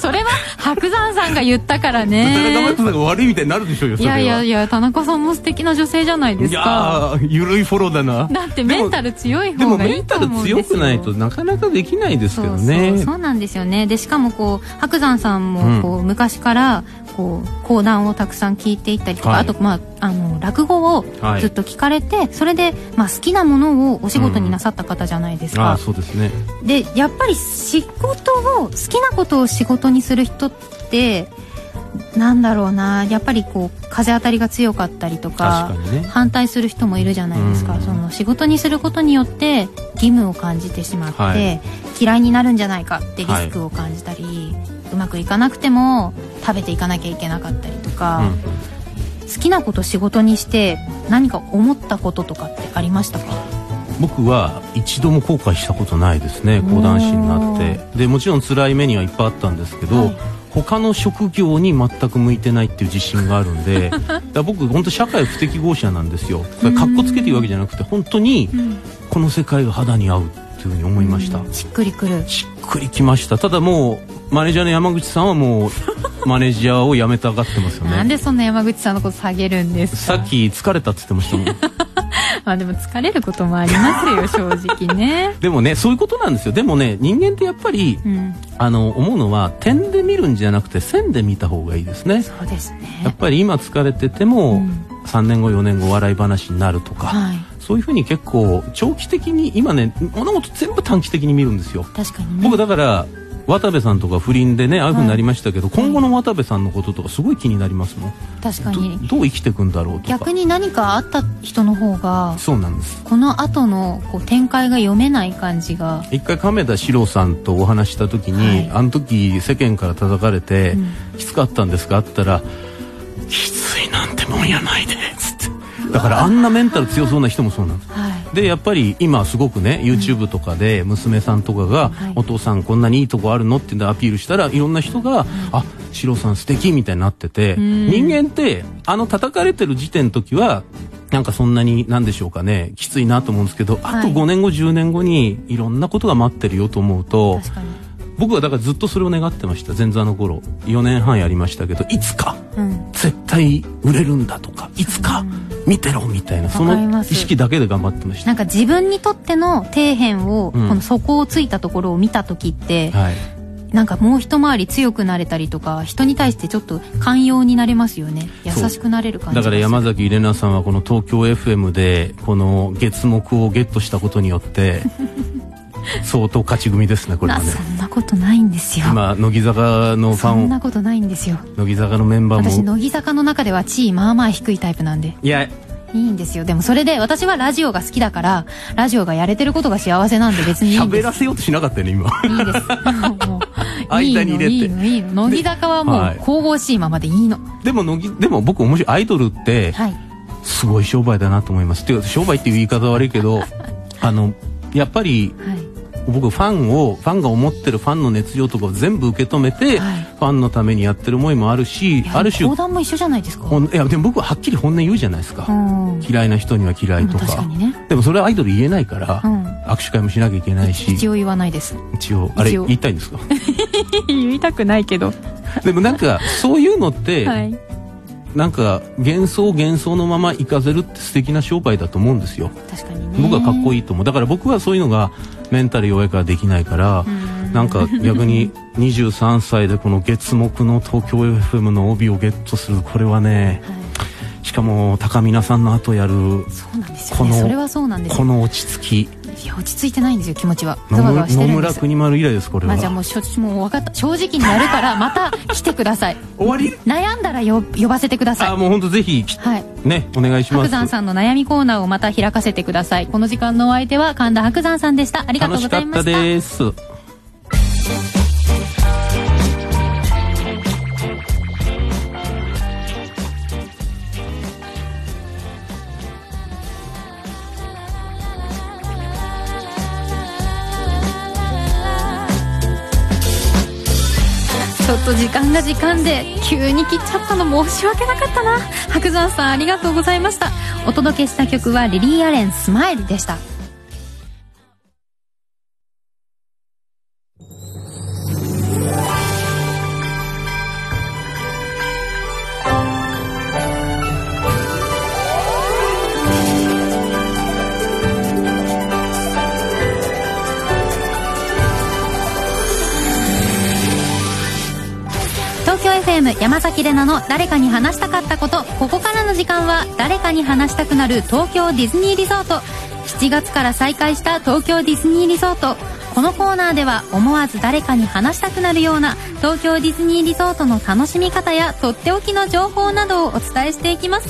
[SPEAKER 1] それは白山さんが言ったからね。
[SPEAKER 2] 田中真紀子さんが悪いみたいになるでしょうよ
[SPEAKER 1] いやいやいや田中さんも素敵な女性じゃないですか。
[SPEAKER 2] いやゆるいフォローだな。
[SPEAKER 1] だってメンタル強い方が
[SPEAKER 2] メンタル強くないとなかなかできないですけどね。
[SPEAKER 1] そうなんですよね。でしかもこう白山さんもこう、うん、昔からこう講談をたくさん聞いていったりとか、はい、あと、まあ、あの落語をずっと聞かれて、はい、それで、まあ、好きなものをお仕事になさった方じゃないですか、うん、
[SPEAKER 2] あそうですね。
[SPEAKER 1] でやっぱり仕事を好きなことを仕事にする人ってなんだろうな。やっぱりこう風当たりが強かったりとか、ね、反対する人もいるじゃないですか、うん、その仕事にすることによって義務を感じてしまって、はい、嫌いになるんじゃないかってリスクを感じたり、はい、うまくいかなくても食べていかなきゃいけなかったりとか、うん、好きなこと仕事にして何か思ったこととかってありましたか？
[SPEAKER 2] 僕は一度も後悔したことないですね。講談師になって。でもちろん辛い目にはいっぱいあったんですけど、はい他の職業に全く向いてないっていう自信があるんで だ僕本当社会不適合者なんですよ。かっこつけていうわけじゃなくて本当にこの世界が肌に合うっていうふうに思いました。
[SPEAKER 1] しっくりくる。
[SPEAKER 2] しっくりきました。ただもうマネージャーの山口さんはもうマネージャーを辞めたがってますよね。
[SPEAKER 1] なんでそんな山口さんのこと下げるんです
[SPEAKER 2] さっき疲れたって言ってましたもん
[SPEAKER 1] まあでも疲れることもありますよ 正直ね。
[SPEAKER 2] でもねそういうことなんですよ。でもね人間ってやっぱり、うん、あの思うのは点で見るんじゃなくて線で見た方がいいですね。
[SPEAKER 1] そうですね。
[SPEAKER 2] やっぱり今疲れてても、うん、3年後4年後笑い話になるとか、はい、そういうふうに結構長期的に今ね物事全部短期的に見るんですよ。
[SPEAKER 1] 確かに、
[SPEAKER 2] ね、僕だから渡部さんとか不倫でねああいうふうになりましたけど、はい、今後の渡部さんのこととかすごい気になりますもん。
[SPEAKER 1] 確かに。
[SPEAKER 2] どう生きていくんだろうと
[SPEAKER 1] 逆に何かあった人の方が
[SPEAKER 2] そうなんです。
[SPEAKER 1] この後のこの展開が読めない感じが。
[SPEAKER 2] 一回亀田史郎さんとお話した時に、はい、あの時世間から叩かれて、うん、きつかったんですか？って言ったら「きついなんてもんやないで」つってだからあんなメンタル強そうな人もそうなんです、はい。でやっぱり今すごくね YouTube とかで娘さんとかが、お父さんこんなにいいとこあるのってアピールしたらいろんな人が、あシロさん素敵みたいになってて、人間ってあの叩かれてる時点の時はなんかそんなに何でしょうかねきついなと思うんですけど、あと5年後10年後にいろんなことが待ってるよと思うと僕はだからずっとそれを願ってました。前座の頃。4年半やりましたけどいつか、絶対売れるんだとかいつか、見てろみたいなその意識だけで頑張ってました。
[SPEAKER 1] なんか自分にとっての底辺を、うん、この底をついたところを見た時って、はい、なんかもう一回り強くなれたりとか人に対してちょっと寛容になれますよね。優しくなれる感じ
[SPEAKER 2] だから山崎怜奈さんはこの東京 FM でこの月目をゲットしたことによって 相当勝ち組ですねこれはね。
[SPEAKER 1] そんなことないんですよ。
[SPEAKER 2] 今乃木坂のファン
[SPEAKER 1] そんなことないんですよ。
[SPEAKER 2] 乃木坂のメンバーも。
[SPEAKER 1] 私乃木坂の中では地位まあまあ低いタイプなんで。
[SPEAKER 2] いや。
[SPEAKER 1] いいんですよ。でもそれで私はラジオが好きだからラジオがやれてることが幸せなんで別にいいん
[SPEAKER 2] です。喋らせようとしなかったよね今。
[SPEAKER 1] いいです。もう間に入れて。いいのいいの乃木坂はもう神々しいままでいいの、
[SPEAKER 2] でも乃木でも僕面白いアイドルって、はい、すごい商売だなと思います。っていう商売っていう言い方悪いけど あのやっぱり、はい僕ファンをファンが思ってるファンの熱量とかを全部受け止めて、はい、ファンのためにやってる思いもあるしある種
[SPEAKER 1] 講談も一緒じゃないですか。
[SPEAKER 2] いやでも僕ははっきり本音言うじゃないですか。嫌いな人には嫌いとか,、
[SPEAKER 1] ね、
[SPEAKER 2] でもそれはアイドル言えないから、うん、握手会もしなきゃいけないし。
[SPEAKER 1] 一応言わないです。
[SPEAKER 2] 一応あれ言いたいんですか？
[SPEAKER 1] 言いたくないけど。
[SPEAKER 2] でもなんかそういうのって、はいなんか幻想幻想のまま行かせるって素敵な商売だと思うんですよ。
[SPEAKER 1] 確かにね。
[SPEAKER 2] 僕はかっこいいと思う。だから僕はそういうのがメンタル弱いからできないからなんか逆に 23歳でこの月目の東京 FM の帯をゲットする。これはね、はい、しかも高見さんの後やる
[SPEAKER 1] そうなんですよ、
[SPEAKER 2] この落ち着き
[SPEAKER 1] いや落ち着いてないんですよ気持ちは。
[SPEAKER 2] 野村国丸以来ですこれは、まあ、
[SPEAKER 1] じゃあもうしょもう分かった。正直にやるからまた来てください。
[SPEAKER 2] 終わり？
[SPEAKER 1] 悩んだらよ呼ばせてください。
[SPEAKER 2] あもう本当ぜひ、はい、ねお願いします。
[SPEAKER 1] 白山さんの悩みコーナーをまた開かせてください。この時間のお相手は神田白山さんでした。ありがとうございました。
[SPEAKER 2] 楽しかったですちょ
[SPEAKER 1] っと時間が時間で急に切っちゃったの申し訳なかったな。白山さんありがとうございました。お届けした曲はリリー・アレン「スマイル」でした。山崎怜奈の誰かに話したかったこと。ここからの時間は誰かに話したくなる東京ディズニーリゾート。7月から再開した東京ディズニーリゾート。このコーナーでは思わず誰かに話したくなるような東京ディズニーリゾートの楽しみ方やとっておきの情報などをお伝えしていきます。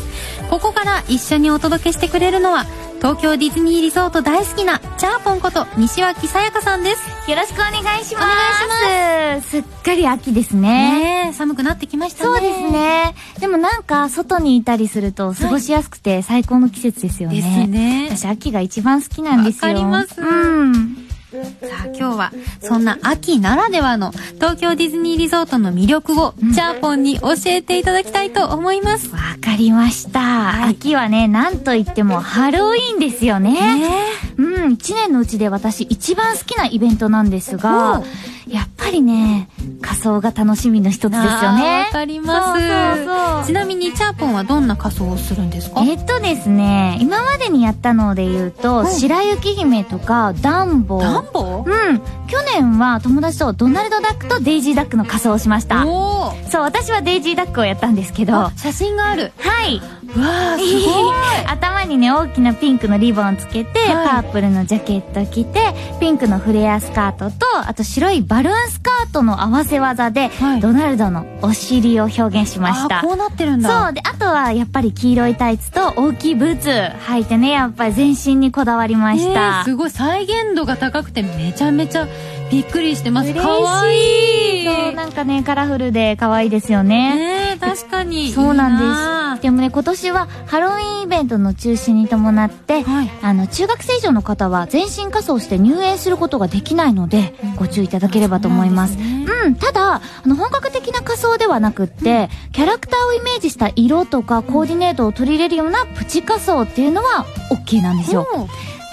[SPEAKER 1] ここから一緒にお届けしてくれるのは東京ディズニーリゾート大好きなチャーポンこと西脇さやかさんです。
[SPEAKER 5] よろしくお願いします。お願いします。すっかり秋ですね。
[SPEAKER 1] ね寒くなってきました
[SPEAKER 5] ね。そうですね。でもなんか外にいたりすると過ごしやすくて最高の季節ですよね、
[SPEAKER 1] ですね。
[SPEAKER 5] 私秋が一番好きなんですよ。
[SPEAKER 1] わかります。うん。さあ今日はそんな秋ならではの東京ディズニーリゾートの魅力を、チャーポンに教えていただきたいと思います。
[SPEAKER 5] わかりました、はい、秋はね、なんといってもハロウィーンですよね。うん、一年のうちで私一番好きなイベントなんですが、やっぱりね、仮装が楽しみの一つですよね。
[SPEAKER 1] わかりますそうそうそう。ちなみに、チャーポンはどんな仮装をするんですか？
[SPEAKER 5] えっとですね、今までにやったので言うと、うん、白雪姫とか、ダンボ。
[SPEAKER 1] ダンボ
[SPEAKER 5] うん。去年は友達とドナルドダックとデイジーダックの仮装をしました。
[SPEAKER 1] お
[SPEAKER 5] そう、私はデイジーダックをやったんですけど。
[SPEAKER 1] 写真がある。
[SPEAKER 5] はい。
[SPEAKER 1] わー、すごい。
[SPEAKER 5] 頭にね、大きなピンクのリボンつけて、はい、パープルのジャケット着て、ピンクのフレアスカートと、あと白いバルーンスカートの合わせ技で、はい、ドナルドのお尻を表現しました。
[SPEAKER 1] こうなってるんだ。
[SPEAKER 5] そう。で、あとはやっぱり黄色いタイツと大きいブーツ履いてね、やっぱり全身にこだわりました。
[SPEAKER 1] すごい再現度が高くてめちゃめちゃびっくりしてます。かわい
[SPEAKER 5] い。そう、なんかね、カラフルで可愛いですよね。
[SPEAKER 1] ね確かに。
[SPEAKER 5] そうなんです。でもね、今年はハロウィンイベントの中止に伴って、はい、あの、中学生以上の方は全身仮装して入園することができないので、ご注意いただければと思います。うん、ねうん、ただ、あの、本格的な仮装ではなくって、うん、キャラクターをイメージした色とかコーディネートを取り入れるようなプチ仮装っていうのは OK なんですよ。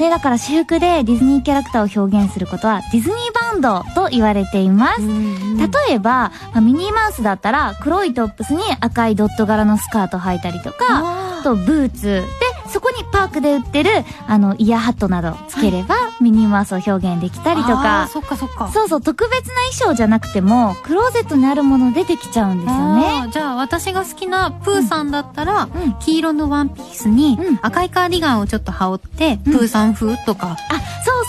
[SPEAKER 5] で、だから私服でディズニーキャラクターを表現することはディズニーバンドと言われています。例えば、まあ、ミニーマウスだったら黒いトップスに赤いドット柄のスカート履いたりとか、あとブーツでそこにパークで売ってる、あの、イヤーハットなどつければ、ミニーマウスを表現できたりとか。
[SPEAKER 1] そっかそっか。
[SPEAKER 5] そうそう、特別な衣装じゃなくても、クローゼットにあるものでできちゃうんですよね。
[SPEAKER 1] じゃあ、私が好きなプーさんだったら、うん、黄色のワンピースに、赤いカーディガンをちょっと羽織って、うん、プーさん風とか。
[SPEAKER 5] あ、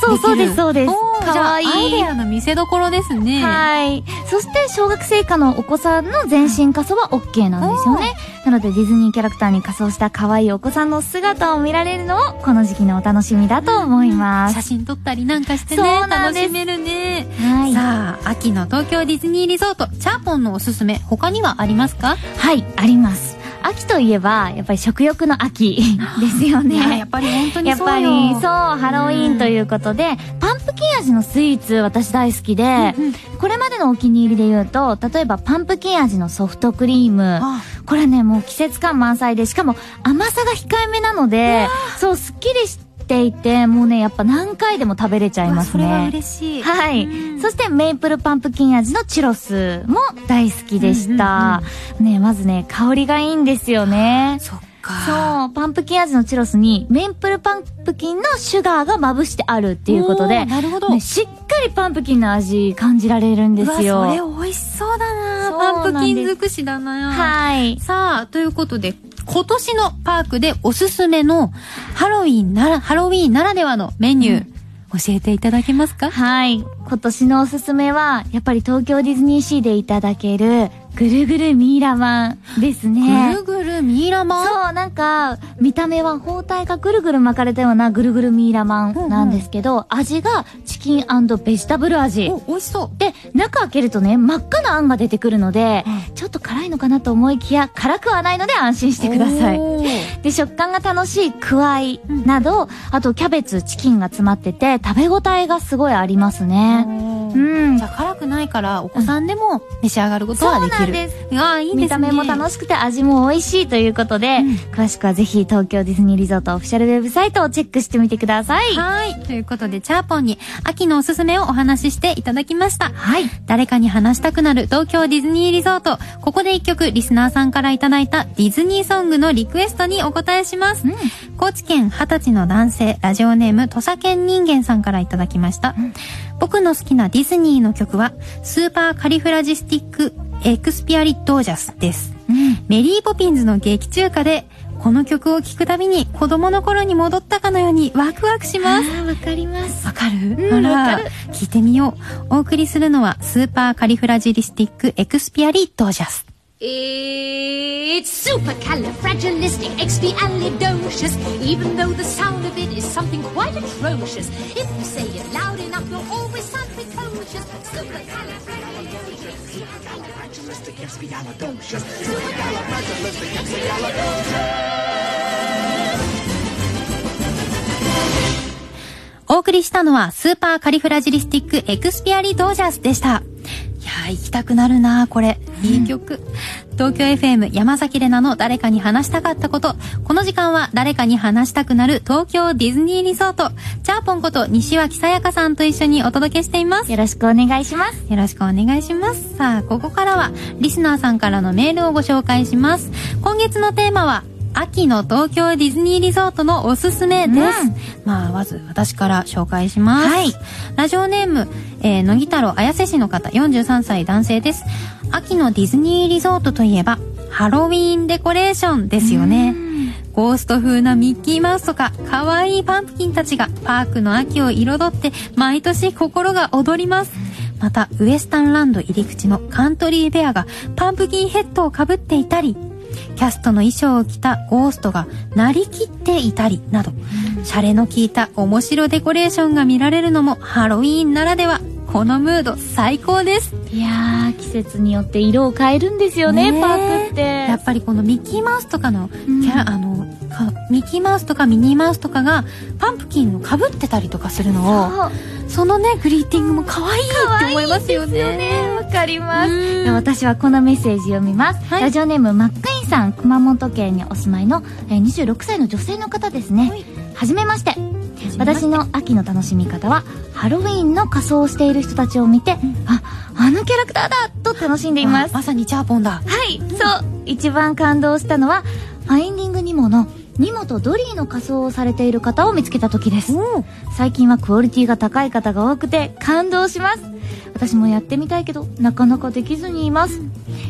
[SPEAKER 5] そうそうそうです、そうです。
[SPEAKER 1] かわいい。アイデアの見せどころですね。
[SPEAKER 5] はい。そして、小学生以下のお子さんの全身仮装は OK なんですよね。なので、ディズニーキャラクターに仮装した可愛いお子さんの姿を見られるのもこの時期のお楽しみだと思います。
[SPEAKER 1] 写真撮ったりなんかしてね、楽しめるね。はい。さあ、秋の東京ディズニーリゾート、チャーポンのおすすめ、他にはありますか？
[SPEAKER 5] はい、あります。秋といえば、やっぱり食欲の秋 ですよね。
[SPEAKER 1] やっぱり本当に
[SPEAKER 5] そうやっぱり、そう、ハロウィーンということで、パンプキン味のスイーツ私大好きで、うんうん、これまでのお気に入りで言うと、例えばパンプキン味のソフトクリーム。これね、もう季節感満載で、しかも甘さが控えめなので、そう、すっきりして、ていて、もうね、やっぱ何回でも食べれちゃいますね。それ
[SPEAKER 1] は嬉しい。
[SPEAKER 5] はい。そしてメイプルパンプキン味のチュロスも大好きでした。ね、まずね、香りがいいんですよね。
[SPEAKER 1] そっ
[SPEAKER 5] そう、パンプキン味のチュロスに、メイプルパンプキンのシュガーがまぶしてあるっていうことで、
[SPEAKER 1] なるほど、
[SPEAKER 5] ね、しっかりパンプキンの味感じられるんですよ。
[SPEAKER 1] それ美味しそうだな。パンプキン尽くしだな。
[SPEAKER 5] はい。
[SPEAKER 1] さあ、ということで、今年のパークでおすすめのハロウィンなら、ハロウィンならではのメニュー、うん。教えていただけますか？
[SPEAKER 5] はい。今年のおすすめは、やっぱり東京ディズニーシーでいただける、ぐるぐるミイラマンですね。
[SPEAKER 1] ぐるぐるミイラマン？
[SPEAKER 5] そう、なんか、見た目は包帯がぐるぐる巻かれたようなぐるぐるミイラマンなんですけど、うんうん、味がチキンベジタブル味。
[SPEAKER 1] お、美味しそう。
[SPEAKER 5] で、中開けるとね、真っ赤なあんが出てくるので、うん、ちょっと辛いのかなと思いきや、辛くはないので安心してください。で、食感が楽しいくわいなど、あとキャベツ、チキンが詰まってて、食べ応えがすごいありますね。
[SPEAKER 1] うん、じゃあ辛くないからお子さんでも召し上がることはできる、なんです。
[SPEAKER 5] あいいです、ね、見た目も楽しくて味も美味しいということで、うん、詳しくはぜひ東京ディズニーリゾートオフィシャルウェブサイトをチェックしてみてください。
[SPEAKER 1] はい。ということでチャーポンに秋のおすすめをお話ししていただきました。
[SPEAKER 5] はい。
[SPEAKER 1] 誰かに話したくなる東京ディズニーリゾートここで一曲リスナーさんからいただいたディズニーソングのリクエストにお答えします、うん、高知県二十歳の男性ラジオネーム土佐県人間さんからいただきました、うん、僕の好きなディズニーの曲はスーパーカリフラジリスティックエクスピアリドーシャスです、うん、メリー・ポピンズの劇中歌でこの曲を聴くたびに子供の頃に戻ったかのようにワクワクします。
[SPEAKER 5] わかります。
[SPEAKER 1] わかる、うん、あら、聞いてみよう。お送りするのはスーパーカリフラジリスティックエクスピアリッドージャス。It's supercalifragilisticexpialidocious Even though the sound of it is something quite atrocious If you say Supercalifragilisticexpialidocious Supercalifragilisticexpialidocious お送りしたのはスーパーカリフラジリスティックエクスピアリドージャースでした。いやー行きたくなるなこれ。いい曲。東京 FM 山崎怜奈の誰かに話したかったこと。この時間は誰かに話したくなる東京ディズニーリゾート。チャーポンこと西脇さやかさんと一緒にお届けしています。
[SPEAKER 5] よろしくお願いします。
[SPEAKER 1] よろしくお願いします。さあ、ここからはリスナーさんからのメールをご紹介します。今月のテーマは秋の東京ディズニーリゾートのおすすめです。うん、まあ、まず私から紹介します。はい。ラジオネーム、えー、野木太郎綾瀬市の方、43歳男性です。秋のディズニーリゾートといえば、ハロウィーンデコレーションですよね。ゴースト風なミッキーマウスとか、可愛いパンプキンたちがパークの秋を彩って、毎年心が躍ります。また、ウエスタンランド入り口のカントリーベアがパンプキンヘッドをかぶっていたり、キャストの衣装を着たゴーストがなりきっていたりなど、シャレの効いた面白デコレーションが見られるのもハロウィーンならでは。このムード最高です。
[SPEAKER 5] いやー季節によって色を変えるんですよねパークって。
[SPEAKER 1] やっぱりこのミッキーマウスとかのキャ、うん、あのミッキーマウスとかミニーマウスとかがパンプキンのかぶってたりとかするのをそのねグリーティングも可愛いって思いますよね。
[SPEAKER 5] わ、かります。私はこのメッセージ読みます、はい、ラジオネームマックインさん熊本県にお住まいの、えー、26歳の女性の方ですね、はい、はじめまして私の秋の楽しみ方はハロウィンの仮装をしている人たちを見て、うん、ああのキャラクターだと楽しんでいます。
[SPEAKER 1] まさにチャーポンだ。は
[SPEAKER 5] い、うん、そう。一番感動したのはファインディングニモの荷物ドリーの仮装をされている方を見つけた時です。最近はクオリティが高い方が多くて感動します。私もやってみたいけどなかなかできずにいます。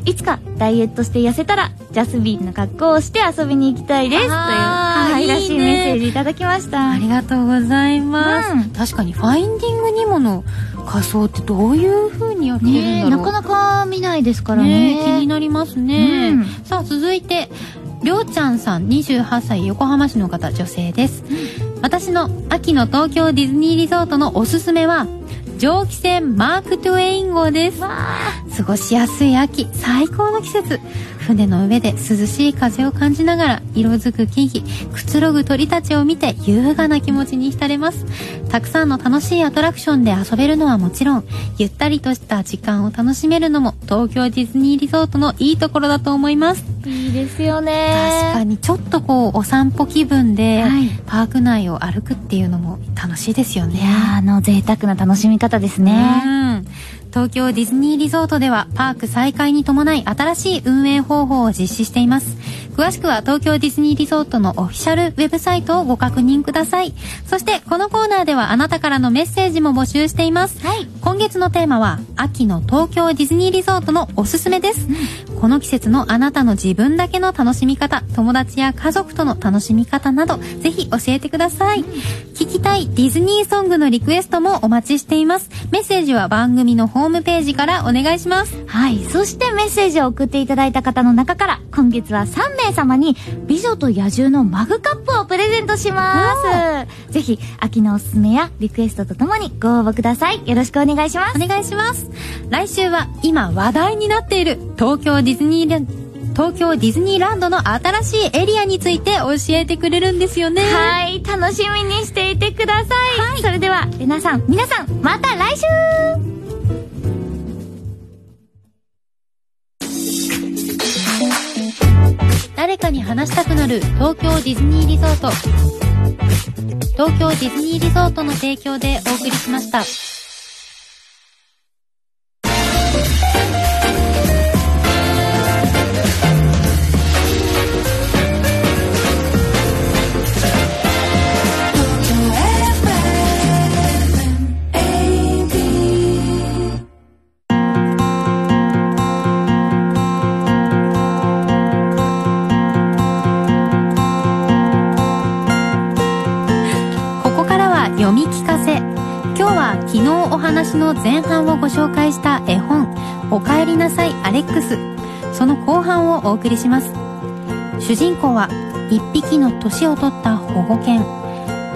[SPEAKER 5] いつかダイエットして痩せたらジャスビンの格好をして遊びに行きたいです。という可愛らしいメッセージいただきました。
[SPEAKER 1] ありがとうございます、うん、確かにファインディングニモの仮装ってどういう風にやってるんだろう、
[SPEAKER 5] なかなか見ないですからね
[SPEAKER 1] 気になりますね、うん、さあ続いてりょうちゃんさん28歳横浜市の方女性です、私の秋の東京ディズニーリゾートのおすすめは蒸気船マーク・トゥエイン号です。過ごしやすい秋最高の季節船の上で涼しい風を感じながら色づく木々くつろぐ鳥たちを見て優雅な気持ちに浸れます。たくさんの楽しいアトラクションで遊べるのはもちろんゆったりとした時間を楽しめるのも東京ディズニーリゾートのいいところだと思います。
[SPEAKER 5] いいですよね。
[SPEAKER 1] 確かにちょっとこうお散歩気分で、パーク内を歩くっていうのも楽しいですよね。い
[SPEAKER 5] やあの贅沢な楽しみ方ですね。
[SPEAKER 1] うん東京ディズニーリゾートではパーク再開に伴い新しい運営方法を実施しています。詳しくは東京ディズニーリゾートのオフィシャルウェブサイトをご確認ください。そしてこのコーナーではあなたからのメッセージも募集しています。はい。今月のテーマは秋の東京ディズニーリゾートのおすすめです。うん、この季節のあなたの自分だけの楽しみ方、友達や家族との楽しみ方などぜひ教えてください。うん、聞きたいディズニーソングのリクエストもお待ちしています。メッセージは番組のホームページからお願いします。
[SPEAKER 5] はい。そしてメッセージを送っていただいた方の中から今月は3名様に美女と野獣のマグカップをプレゼントします。ぜひ秋のおすすめやリクエストとともにご応募ください。よろしくお願いします。
[SPEAKER 1] お願いします。来週は今話題になっている東京ディズニー東京ディズニーランドの新しいエリアについて教えてくれるんですよね。
[SPEAKER 5] はい。楽しみにしていてください、はい、それではレナさん皆さんまた来週
[SPEAKER 1] 誰かに話したくなる東京ディズニーリゾート東京ディズニーリゾートの提供でお送りしました。今日は昨日お話の前半をご紹介した絵本「おかえりなさいアレックス」その後半をお送りします。主人公は一匹の年を取った保護犬。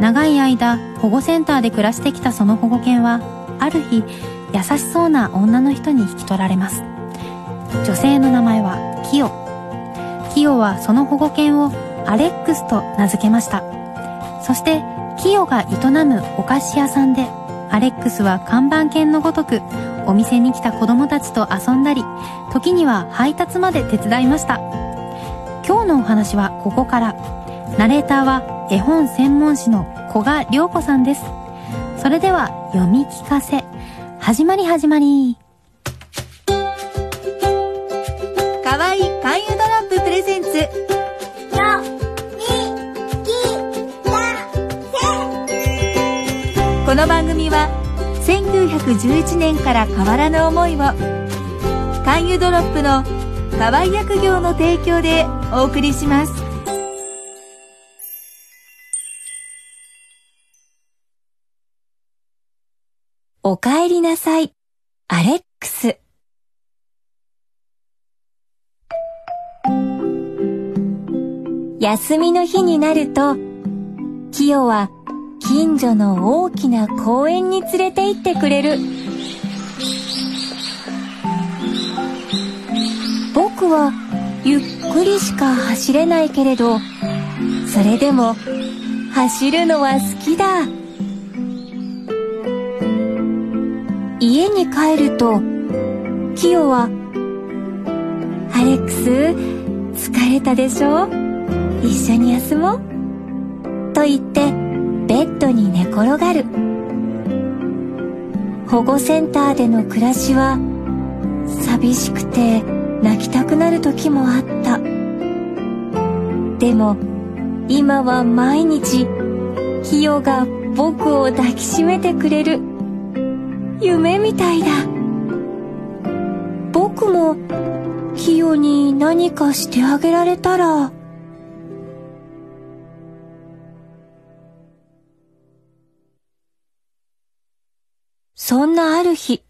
[SPEAKER 1] 長い間保護センターで暮らしてきたその保護犬はある日優しそうな女の人に引き取られます。女性の名前はキヨ。キヨはその保護犬をアレックスと名付けました。そしてキヨが営むお菓子屋さんでアレックスは看板犬のごとくお店に来た子供たちと遊んだり時には配達まで手伝いました。今日のお話はここから。ナレーターは絵本専門誌の古賀良子さんです。それでは読み聞かせ。始まり始まり。
[SPEAKER 6] の番組は1911年から変わらぬ思いを勧誘ドロップの河合薬業の提供でお送りします。おかえりなさいアレックス。休みの日になるとキヨは近所の大きな公園に連れて行ってくれる。僕はゆっくりしか走れないけれどそれでも走るのは好きだ。家に帰るとキヨは「アレックス疲れたでしょ？一緒に休もう」と言ってベッドに寝転がる。保護センターでの暮らしは寂しくて泣きたくなる時もあった。でも今は毎日ヒヨが僕を抱きしめてくれる夢みたいだ。僕もヒヨに何かしてあげられたらそんなある日、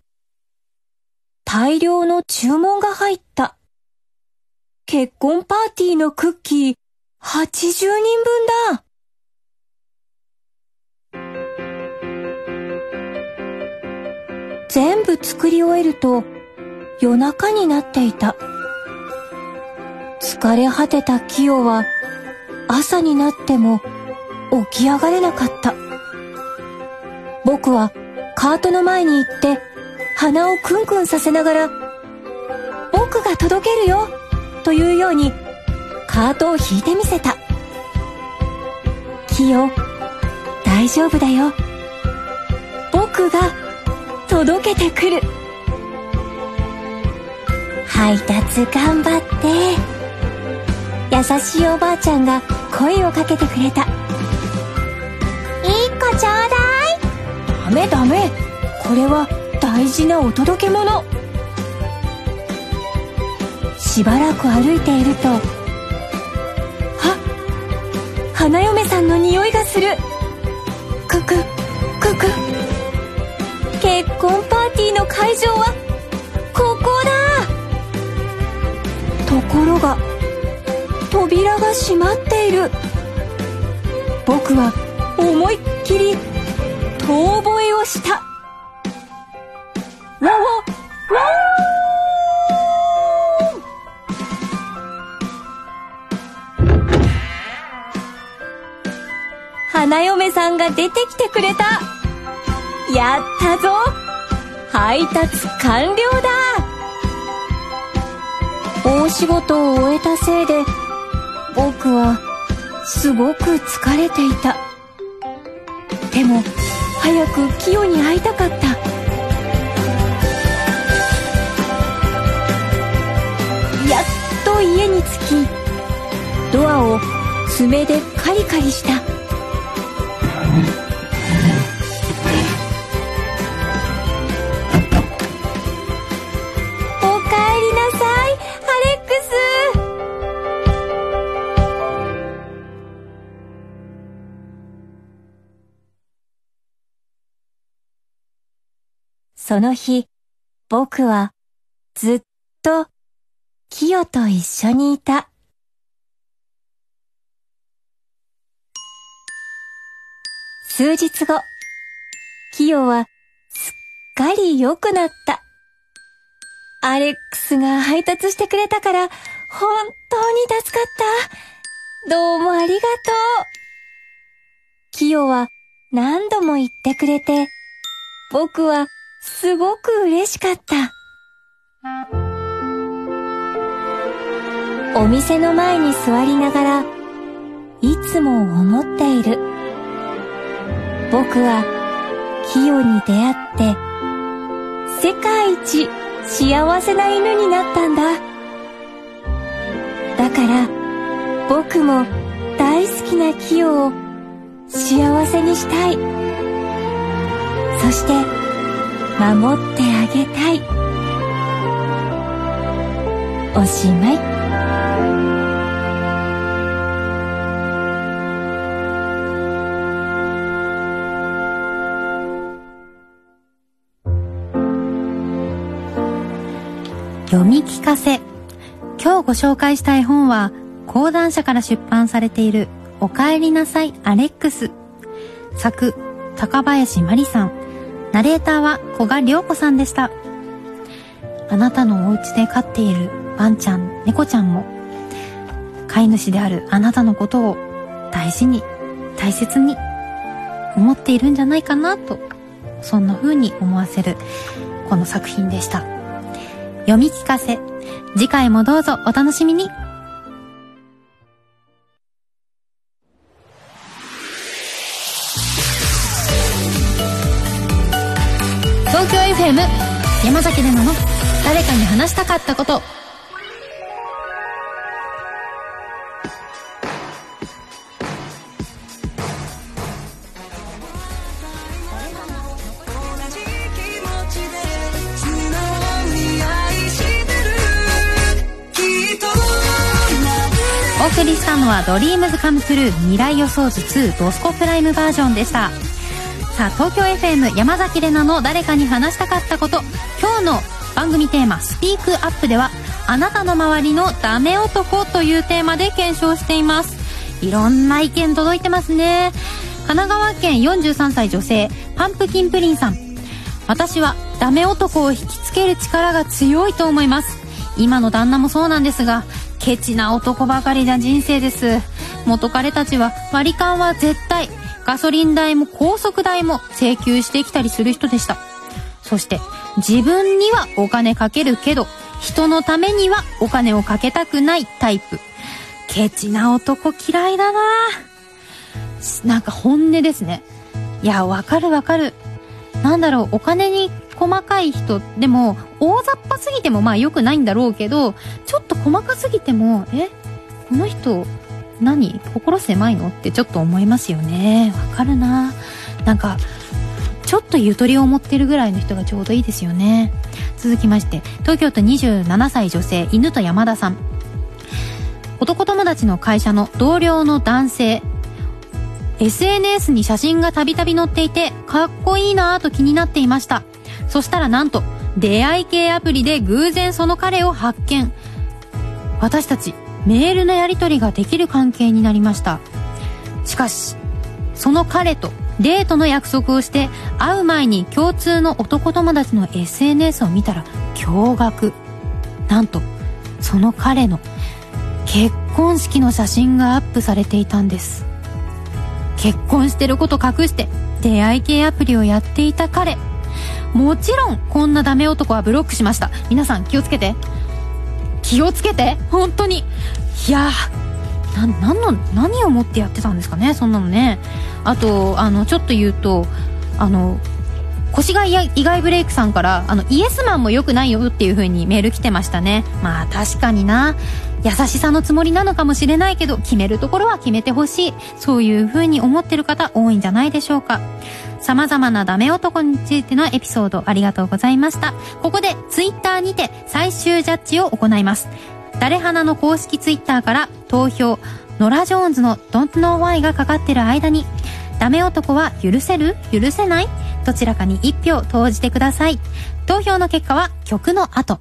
[SPEAKER 6] 大量の注文が入った。結婚パーティーのクッキー80人分だ。全部作り終えると夜中になっていた。疲れ果てたキヨは朝になっても起き上がれなかった。僕はカートの前に行って鼻をクンクンさせながら「僕が届けるよ!」というようにカートを引いてみせた「キヨ大丈夫だよ僕が届けてくる」配達頑張って優しいおばあちゃんが声をかけてくれた「一個ちょうだい!」メダメ。これは大事なお届け物。しばらく歩いているとあ花嫁さんの匂いがする。クククク。結婚パーティーの会場はここだ。ところが扉が閉まっている。僕は思いっきり遠吠えをした。わわわ花嫁さんが出てきてくれた。やったぞ。配達完了だ。大仕事を終えたせいで僕はすごく疲れていた。でも早くキヨに会いたかった。やっと家に着きドアを爪でカリカリした。その日、僕はずっとキヨと一緒にいた。数日後、キヨはすっかり良くなった。アレックスが配達してくれたから本当に助かった。どうもありがとう。キヨは何度も言ってくれて、僕はすごく嬉しかった。お店の前に座りながら、いつも思っている。僕は、キヨに出会って、世界一幸せな犬になったんだ。だから、僕も大好きなキヨを幸せにしたい。そして、守ってあげたい。おしまい。
[SPEAKER 1] 読み聞かせ。今日ご紹介した絵本は講談社から出版されている「おかえりなさいアレックス」作高林真理さん。ナレーターは古賀良子さんでした。あなたのお家で飼っているワンちゃん、猫ちゃんも、飼い主であるあなたのことを大事に、大切に思っているんじゃないかなと、そんな風に思わせるこの作品でした。読み聞かせ、次回もどうぞお楽しみに。山崎怜奈の？誰かに話したかったこと。お送りしたのは「 DREAMS COME TRUE 未来予想図2ドスコプライムバージョン」でした。さあ東京 FM 山崎怜奈の誰かに話したかったこと。今日の番組テーマスピークアップではあなたの周りのダメ男というテーマで検証しています。いろんな意見届いてますね。神奈川県43歳女性パンプキンプリンさん。私はダメ男を引きつける力が強いと思います。今の旦那もそうなんですがケチな男ばかりな人生です。元彼たちは割り勘は絶対ガソリン代も高速代も請求してきたりする人でした。そして、自分にはお金かけるけど、人のためにはお金をかけたくないタイプ。ケチな男嫌いだななんか本音ですね。いや、わかるわかる。なんだろう、お金に細かい人、でも、大雑把すぎてもまあ良くないんだろうけど、ちょっと細かすぎても、え？この人、何？心狭いの？ってちょっと思いますよね。わかるな。なんか、ちょっとゆとりを持ってるぐらいの人がちょうどいいですよね。続きまして、東京都27歳女性、犬と山田さん。男友達の会社の同僚の男性、SNS に写真がたびたび載っていて、かっこいいなぁと気になっていました。そしたらなんと、出会い系アプリで偶然その彼を発見。私たち、メールのやり取りができる関係になりました。しかしその彼とデートの約束をして会う前に共通の男友達の SNS を見たら驚愕。なんとその彼の結婚式の写真がアップされていたんです。結婚してること隠して出会い系アプリをやっていた彼。もちろんこんなダメ男はブロックしました。皆さん気をつけて。気をつけて。本当に。いやな何の何を持ってやってたんですかねそんなのね。あとあのちょっと言うとあの腰が意外ブレイクさんからあのイエスマンも良くないよっていう風にメール来てましたね。まあ確かにな。優しさのつもりなのかもしれないけど決めるところは決めてほしい。そういう風に思ってる方多いんじゃないでしょうか。様々なダメ男についてのエピソードありがとうございました。ここでツイッターにて最終ジャッジを行います。誰花の公式ツイッターから投票。ノラ・ジョーンズの Don't Know Why がかかってる間にダメ男は許せる？許せない？どちらかに1票投じてください。投票の結果は曲の後。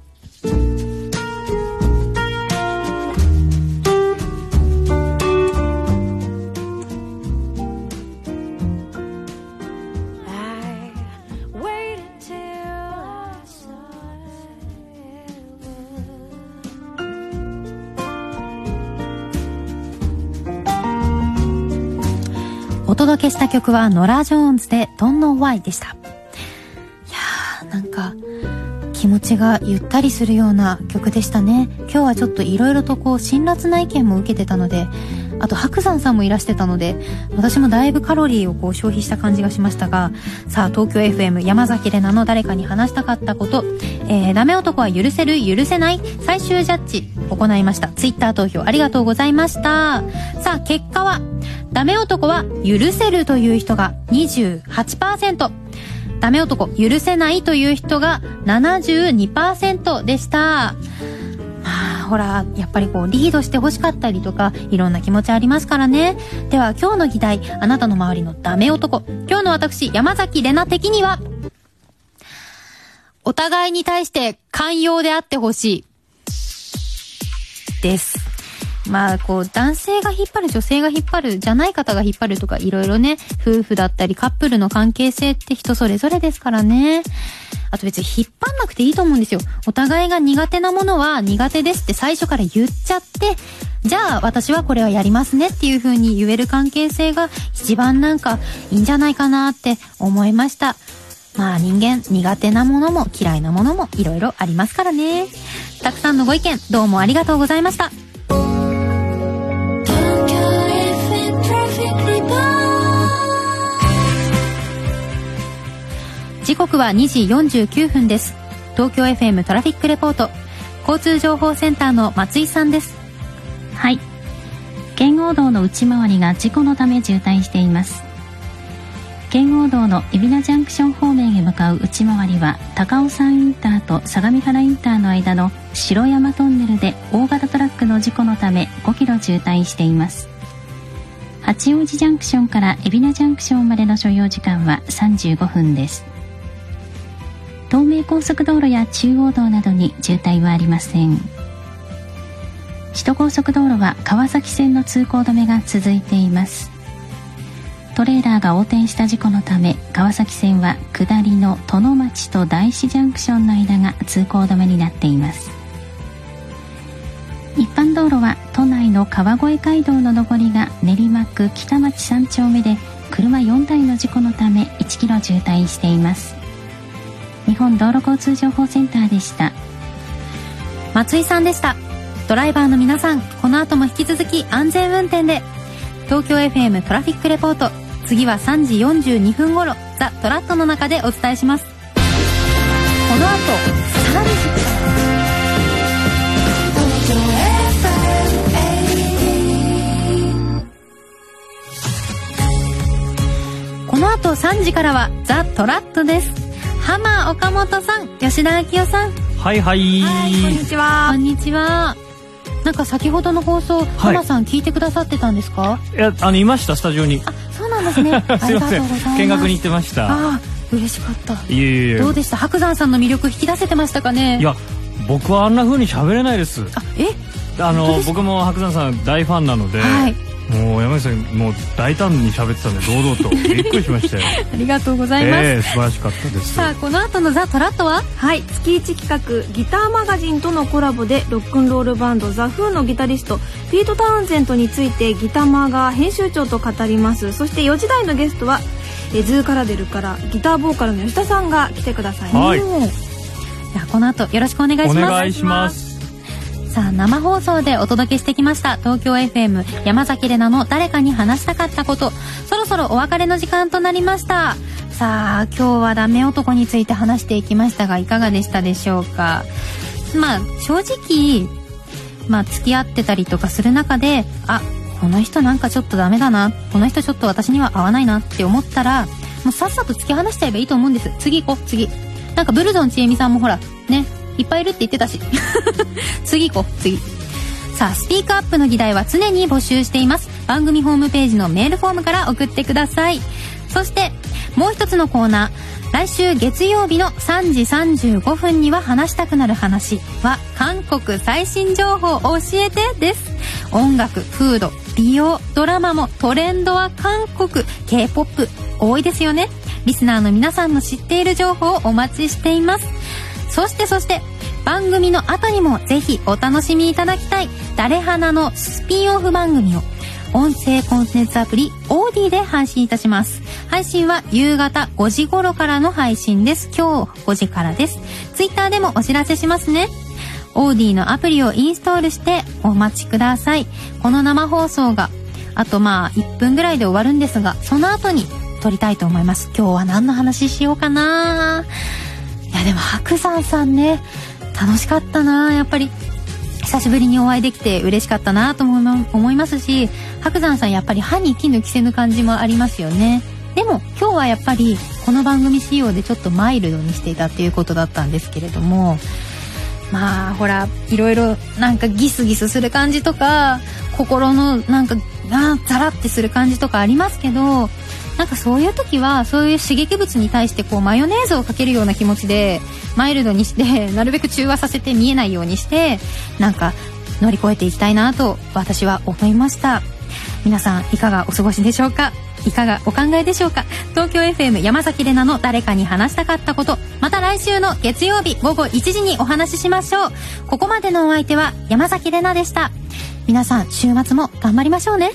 [SPEAKER 1] 届けした曲はノラ・ジョーンズで Don't Know Why でした。いやー、なんか、気持ちがゆったりするような曲でしたね。今日はちょっと色々とこう、辛辣な意見も受けてたので、あと白山さんもいらしてたので、私もだいぶカロリーをこう消費した感じがしましたが、さあ、東京 FM 山崎怜奈の誰かに話したかったこと、えー、ダメ男は許せる許せない最終ジャッジ行いました。ツイッター投票ありがとうございました。さあ、結果は、ダメ男は許せるという人が28%。ダメ男許せないという人が72%でした。まあ、ほら、やっぱりこう、リードして欲しかったりとか、いろんな気持ちありますからね。では、今日の議題、あなたの周りのダメ男。今日の私、山崎怜奈的には、お互いに対して寛容であってほしい。です。まあ、こう、男性が引っ張る、女性が引っ張る、じゃない方が引っ張るとか、いろいろね、夫婦だったりカップルの関係性って人それぞれですからね。あと別に引っ張んなくていいと思うんですよ。お互いが苦手なものは苦手ですって最初から言っちゃって、じゃあ私はこれはやりますねっていう風に言える関係性が一番なんかいいんじゃないかなって思いました。まあ人間苦手なものも嫌いなものもいろいろありますからね。たくさんのご意見どうもありがとうございました。時刻は2時49分です。東京 FM トラフィックレポート。交通情報センターの松井さんです。
[SPEAKER 7] はい。圏央道の内回りが事故のため渋滞しています。圏央道の海老名ジャンクション方面へ向かう内回りは高尾山インターと相模原インターの間の城山トンネルで大型トラックの事故のため5キロ渋滞しています。八王子ジャンクションから海老名ジャンクションまでの所要時間は35分です。東名高速道路や中央道などに渋滞はありません。首都高速道路は川崎線の通行止めが続いています。トレーラーが横転した事故のため川崎線は下りの殿町と大師ジャンクションの間が通行止めになっています。一般道路は都内の川越街道の上りが練馬区北町3丁目で車4台の事故のため1キロ渋滞しています。日本道路交通情報センターでした。
[SPEAKER 1] 松井さんでした。ドライバーの皆さんこの後も引き続き安全運転で。東京 FM トラフィックレポート。次は3時42分頃ザ・トラットの中でお伝えします。この後3時の後3時からはザ・トラットです。浜岡本さん吉田明夫さん。
[SPEAKER 8] はいはい。
[SPEAKER 1] こんにちは。こんにちは。なんか先ほどの放送、はい、浜さん聞いてくださってたんですか？
[SPEAKER 8] いやあのいましたスタジオに。
[SPEAKER 1] あそうなんですね。
[SPEAKER 8] すいません。見学に行ってました。
[SPEAKER 1] あ嬉しかった。
[SPEAKER 8] いえいえ
[SPEAKER 1] どうでした？白山さんの魅力引き出せてましたかね？
[SPEAKER 8] いや僕はあんな風に喋れないです。
[SPEAKER 1] あえ？
[SPEAKER 8] あの僕も白山さん大ファンなので、はい、もう山口さんもう大胆に喋ってたんで堂々と。びっくりしましたよ。
[SPEAKER 1] ありがとうございます、え
[SPEAKER 8] ー、素晴らしかったです。
[SPEAKER 1] さあこの後のザ・トラットは？
[SPEAKER 9] はい。月1企画ギターマガジンとのコラボでロックンロールバンドザ・フーのギタリストピート・タウンゼントについてギタマガ編集長と語ります。そして4時台のゲストはえズーカラデルからギターボーカルの吉田さんが来てください、
[SPEAKER 8] はい、
[SPEAKER 1] じゃこの後よろしくお願いします。お
[SPEAKER 8] 願いします
[SPEAKER 1] さあ生放送でお届けしてきました東京 FM 山崎怜奈の誰かに話したかったこと。そろそろお別れの時間となりました。さあ今日はダメ男について話していきましたがいかがでしたでしょうか。まあ正直まあ付き合ってたりとかする中であこの人なんかちょっとダメだなこの人ちょっと私には合わないなって思ったらもうさっさと突き放しちゃえばいいと思うんです。次行こう次。なんかブルゾンちえみさんもほらねいっぱいいるって言ってたし。次行こう次。さあスピークアップの議題は常に募集しています。番組ホームページのメールフォームから送ってください。そしてもう一つのコーナー。来週月曜日の3時35分には話したくなる話は韓国最新情報教えてです。音楽フード美容ドラマもトレンドは韓国。K-POP 多いですよね。リスナーの皆さんの知っている情報をお待ちしています。そしてそして番組の後にもぜひお楽しみいただきたい誰花のスピンオフ番組を音声コンテンツアプリオーディで配信いたします。配信は夕方5時頃からの配信です。今日5時からです。ツイッターでもお知らせしますね。オーディのアプリをインストールしてお待ちください。この生放送があとまあ1分ぐらいで終わるんですがその後に撮りたいと思います。今日は何の話しようかな。いやでも白山さんね楽しかったな。やっぱり久しぶりにお会いできて嬉しかったなと思いますし白山さんやっぱり歯に衣着せぬ感じもありますよね。でも今日はやっぱりこの番組仕様でちょっとマイルドにしていたっていうことだったんですけれどもまあほらいろいろなんかギスギスする感じとか心のなんかあザラってする感じとかありますけどなんかそういう時はそういう刺激物に対してこうマヨネーズをかけるような気持ちでマイルドにして なるべく中和させて見えないようにしてなんか乗り越えていきたいなと私は思いました。皆さんいかがお過ごしでしょうか？いかがお考えでしょうか？東京 FM 山崎怜奈の誰かに話したかったこと。また来週の月曜日午後1時にお話ししましょう。ここまでのお相手は山崎怜奈でした。皆さん週末も頑張りましょうね。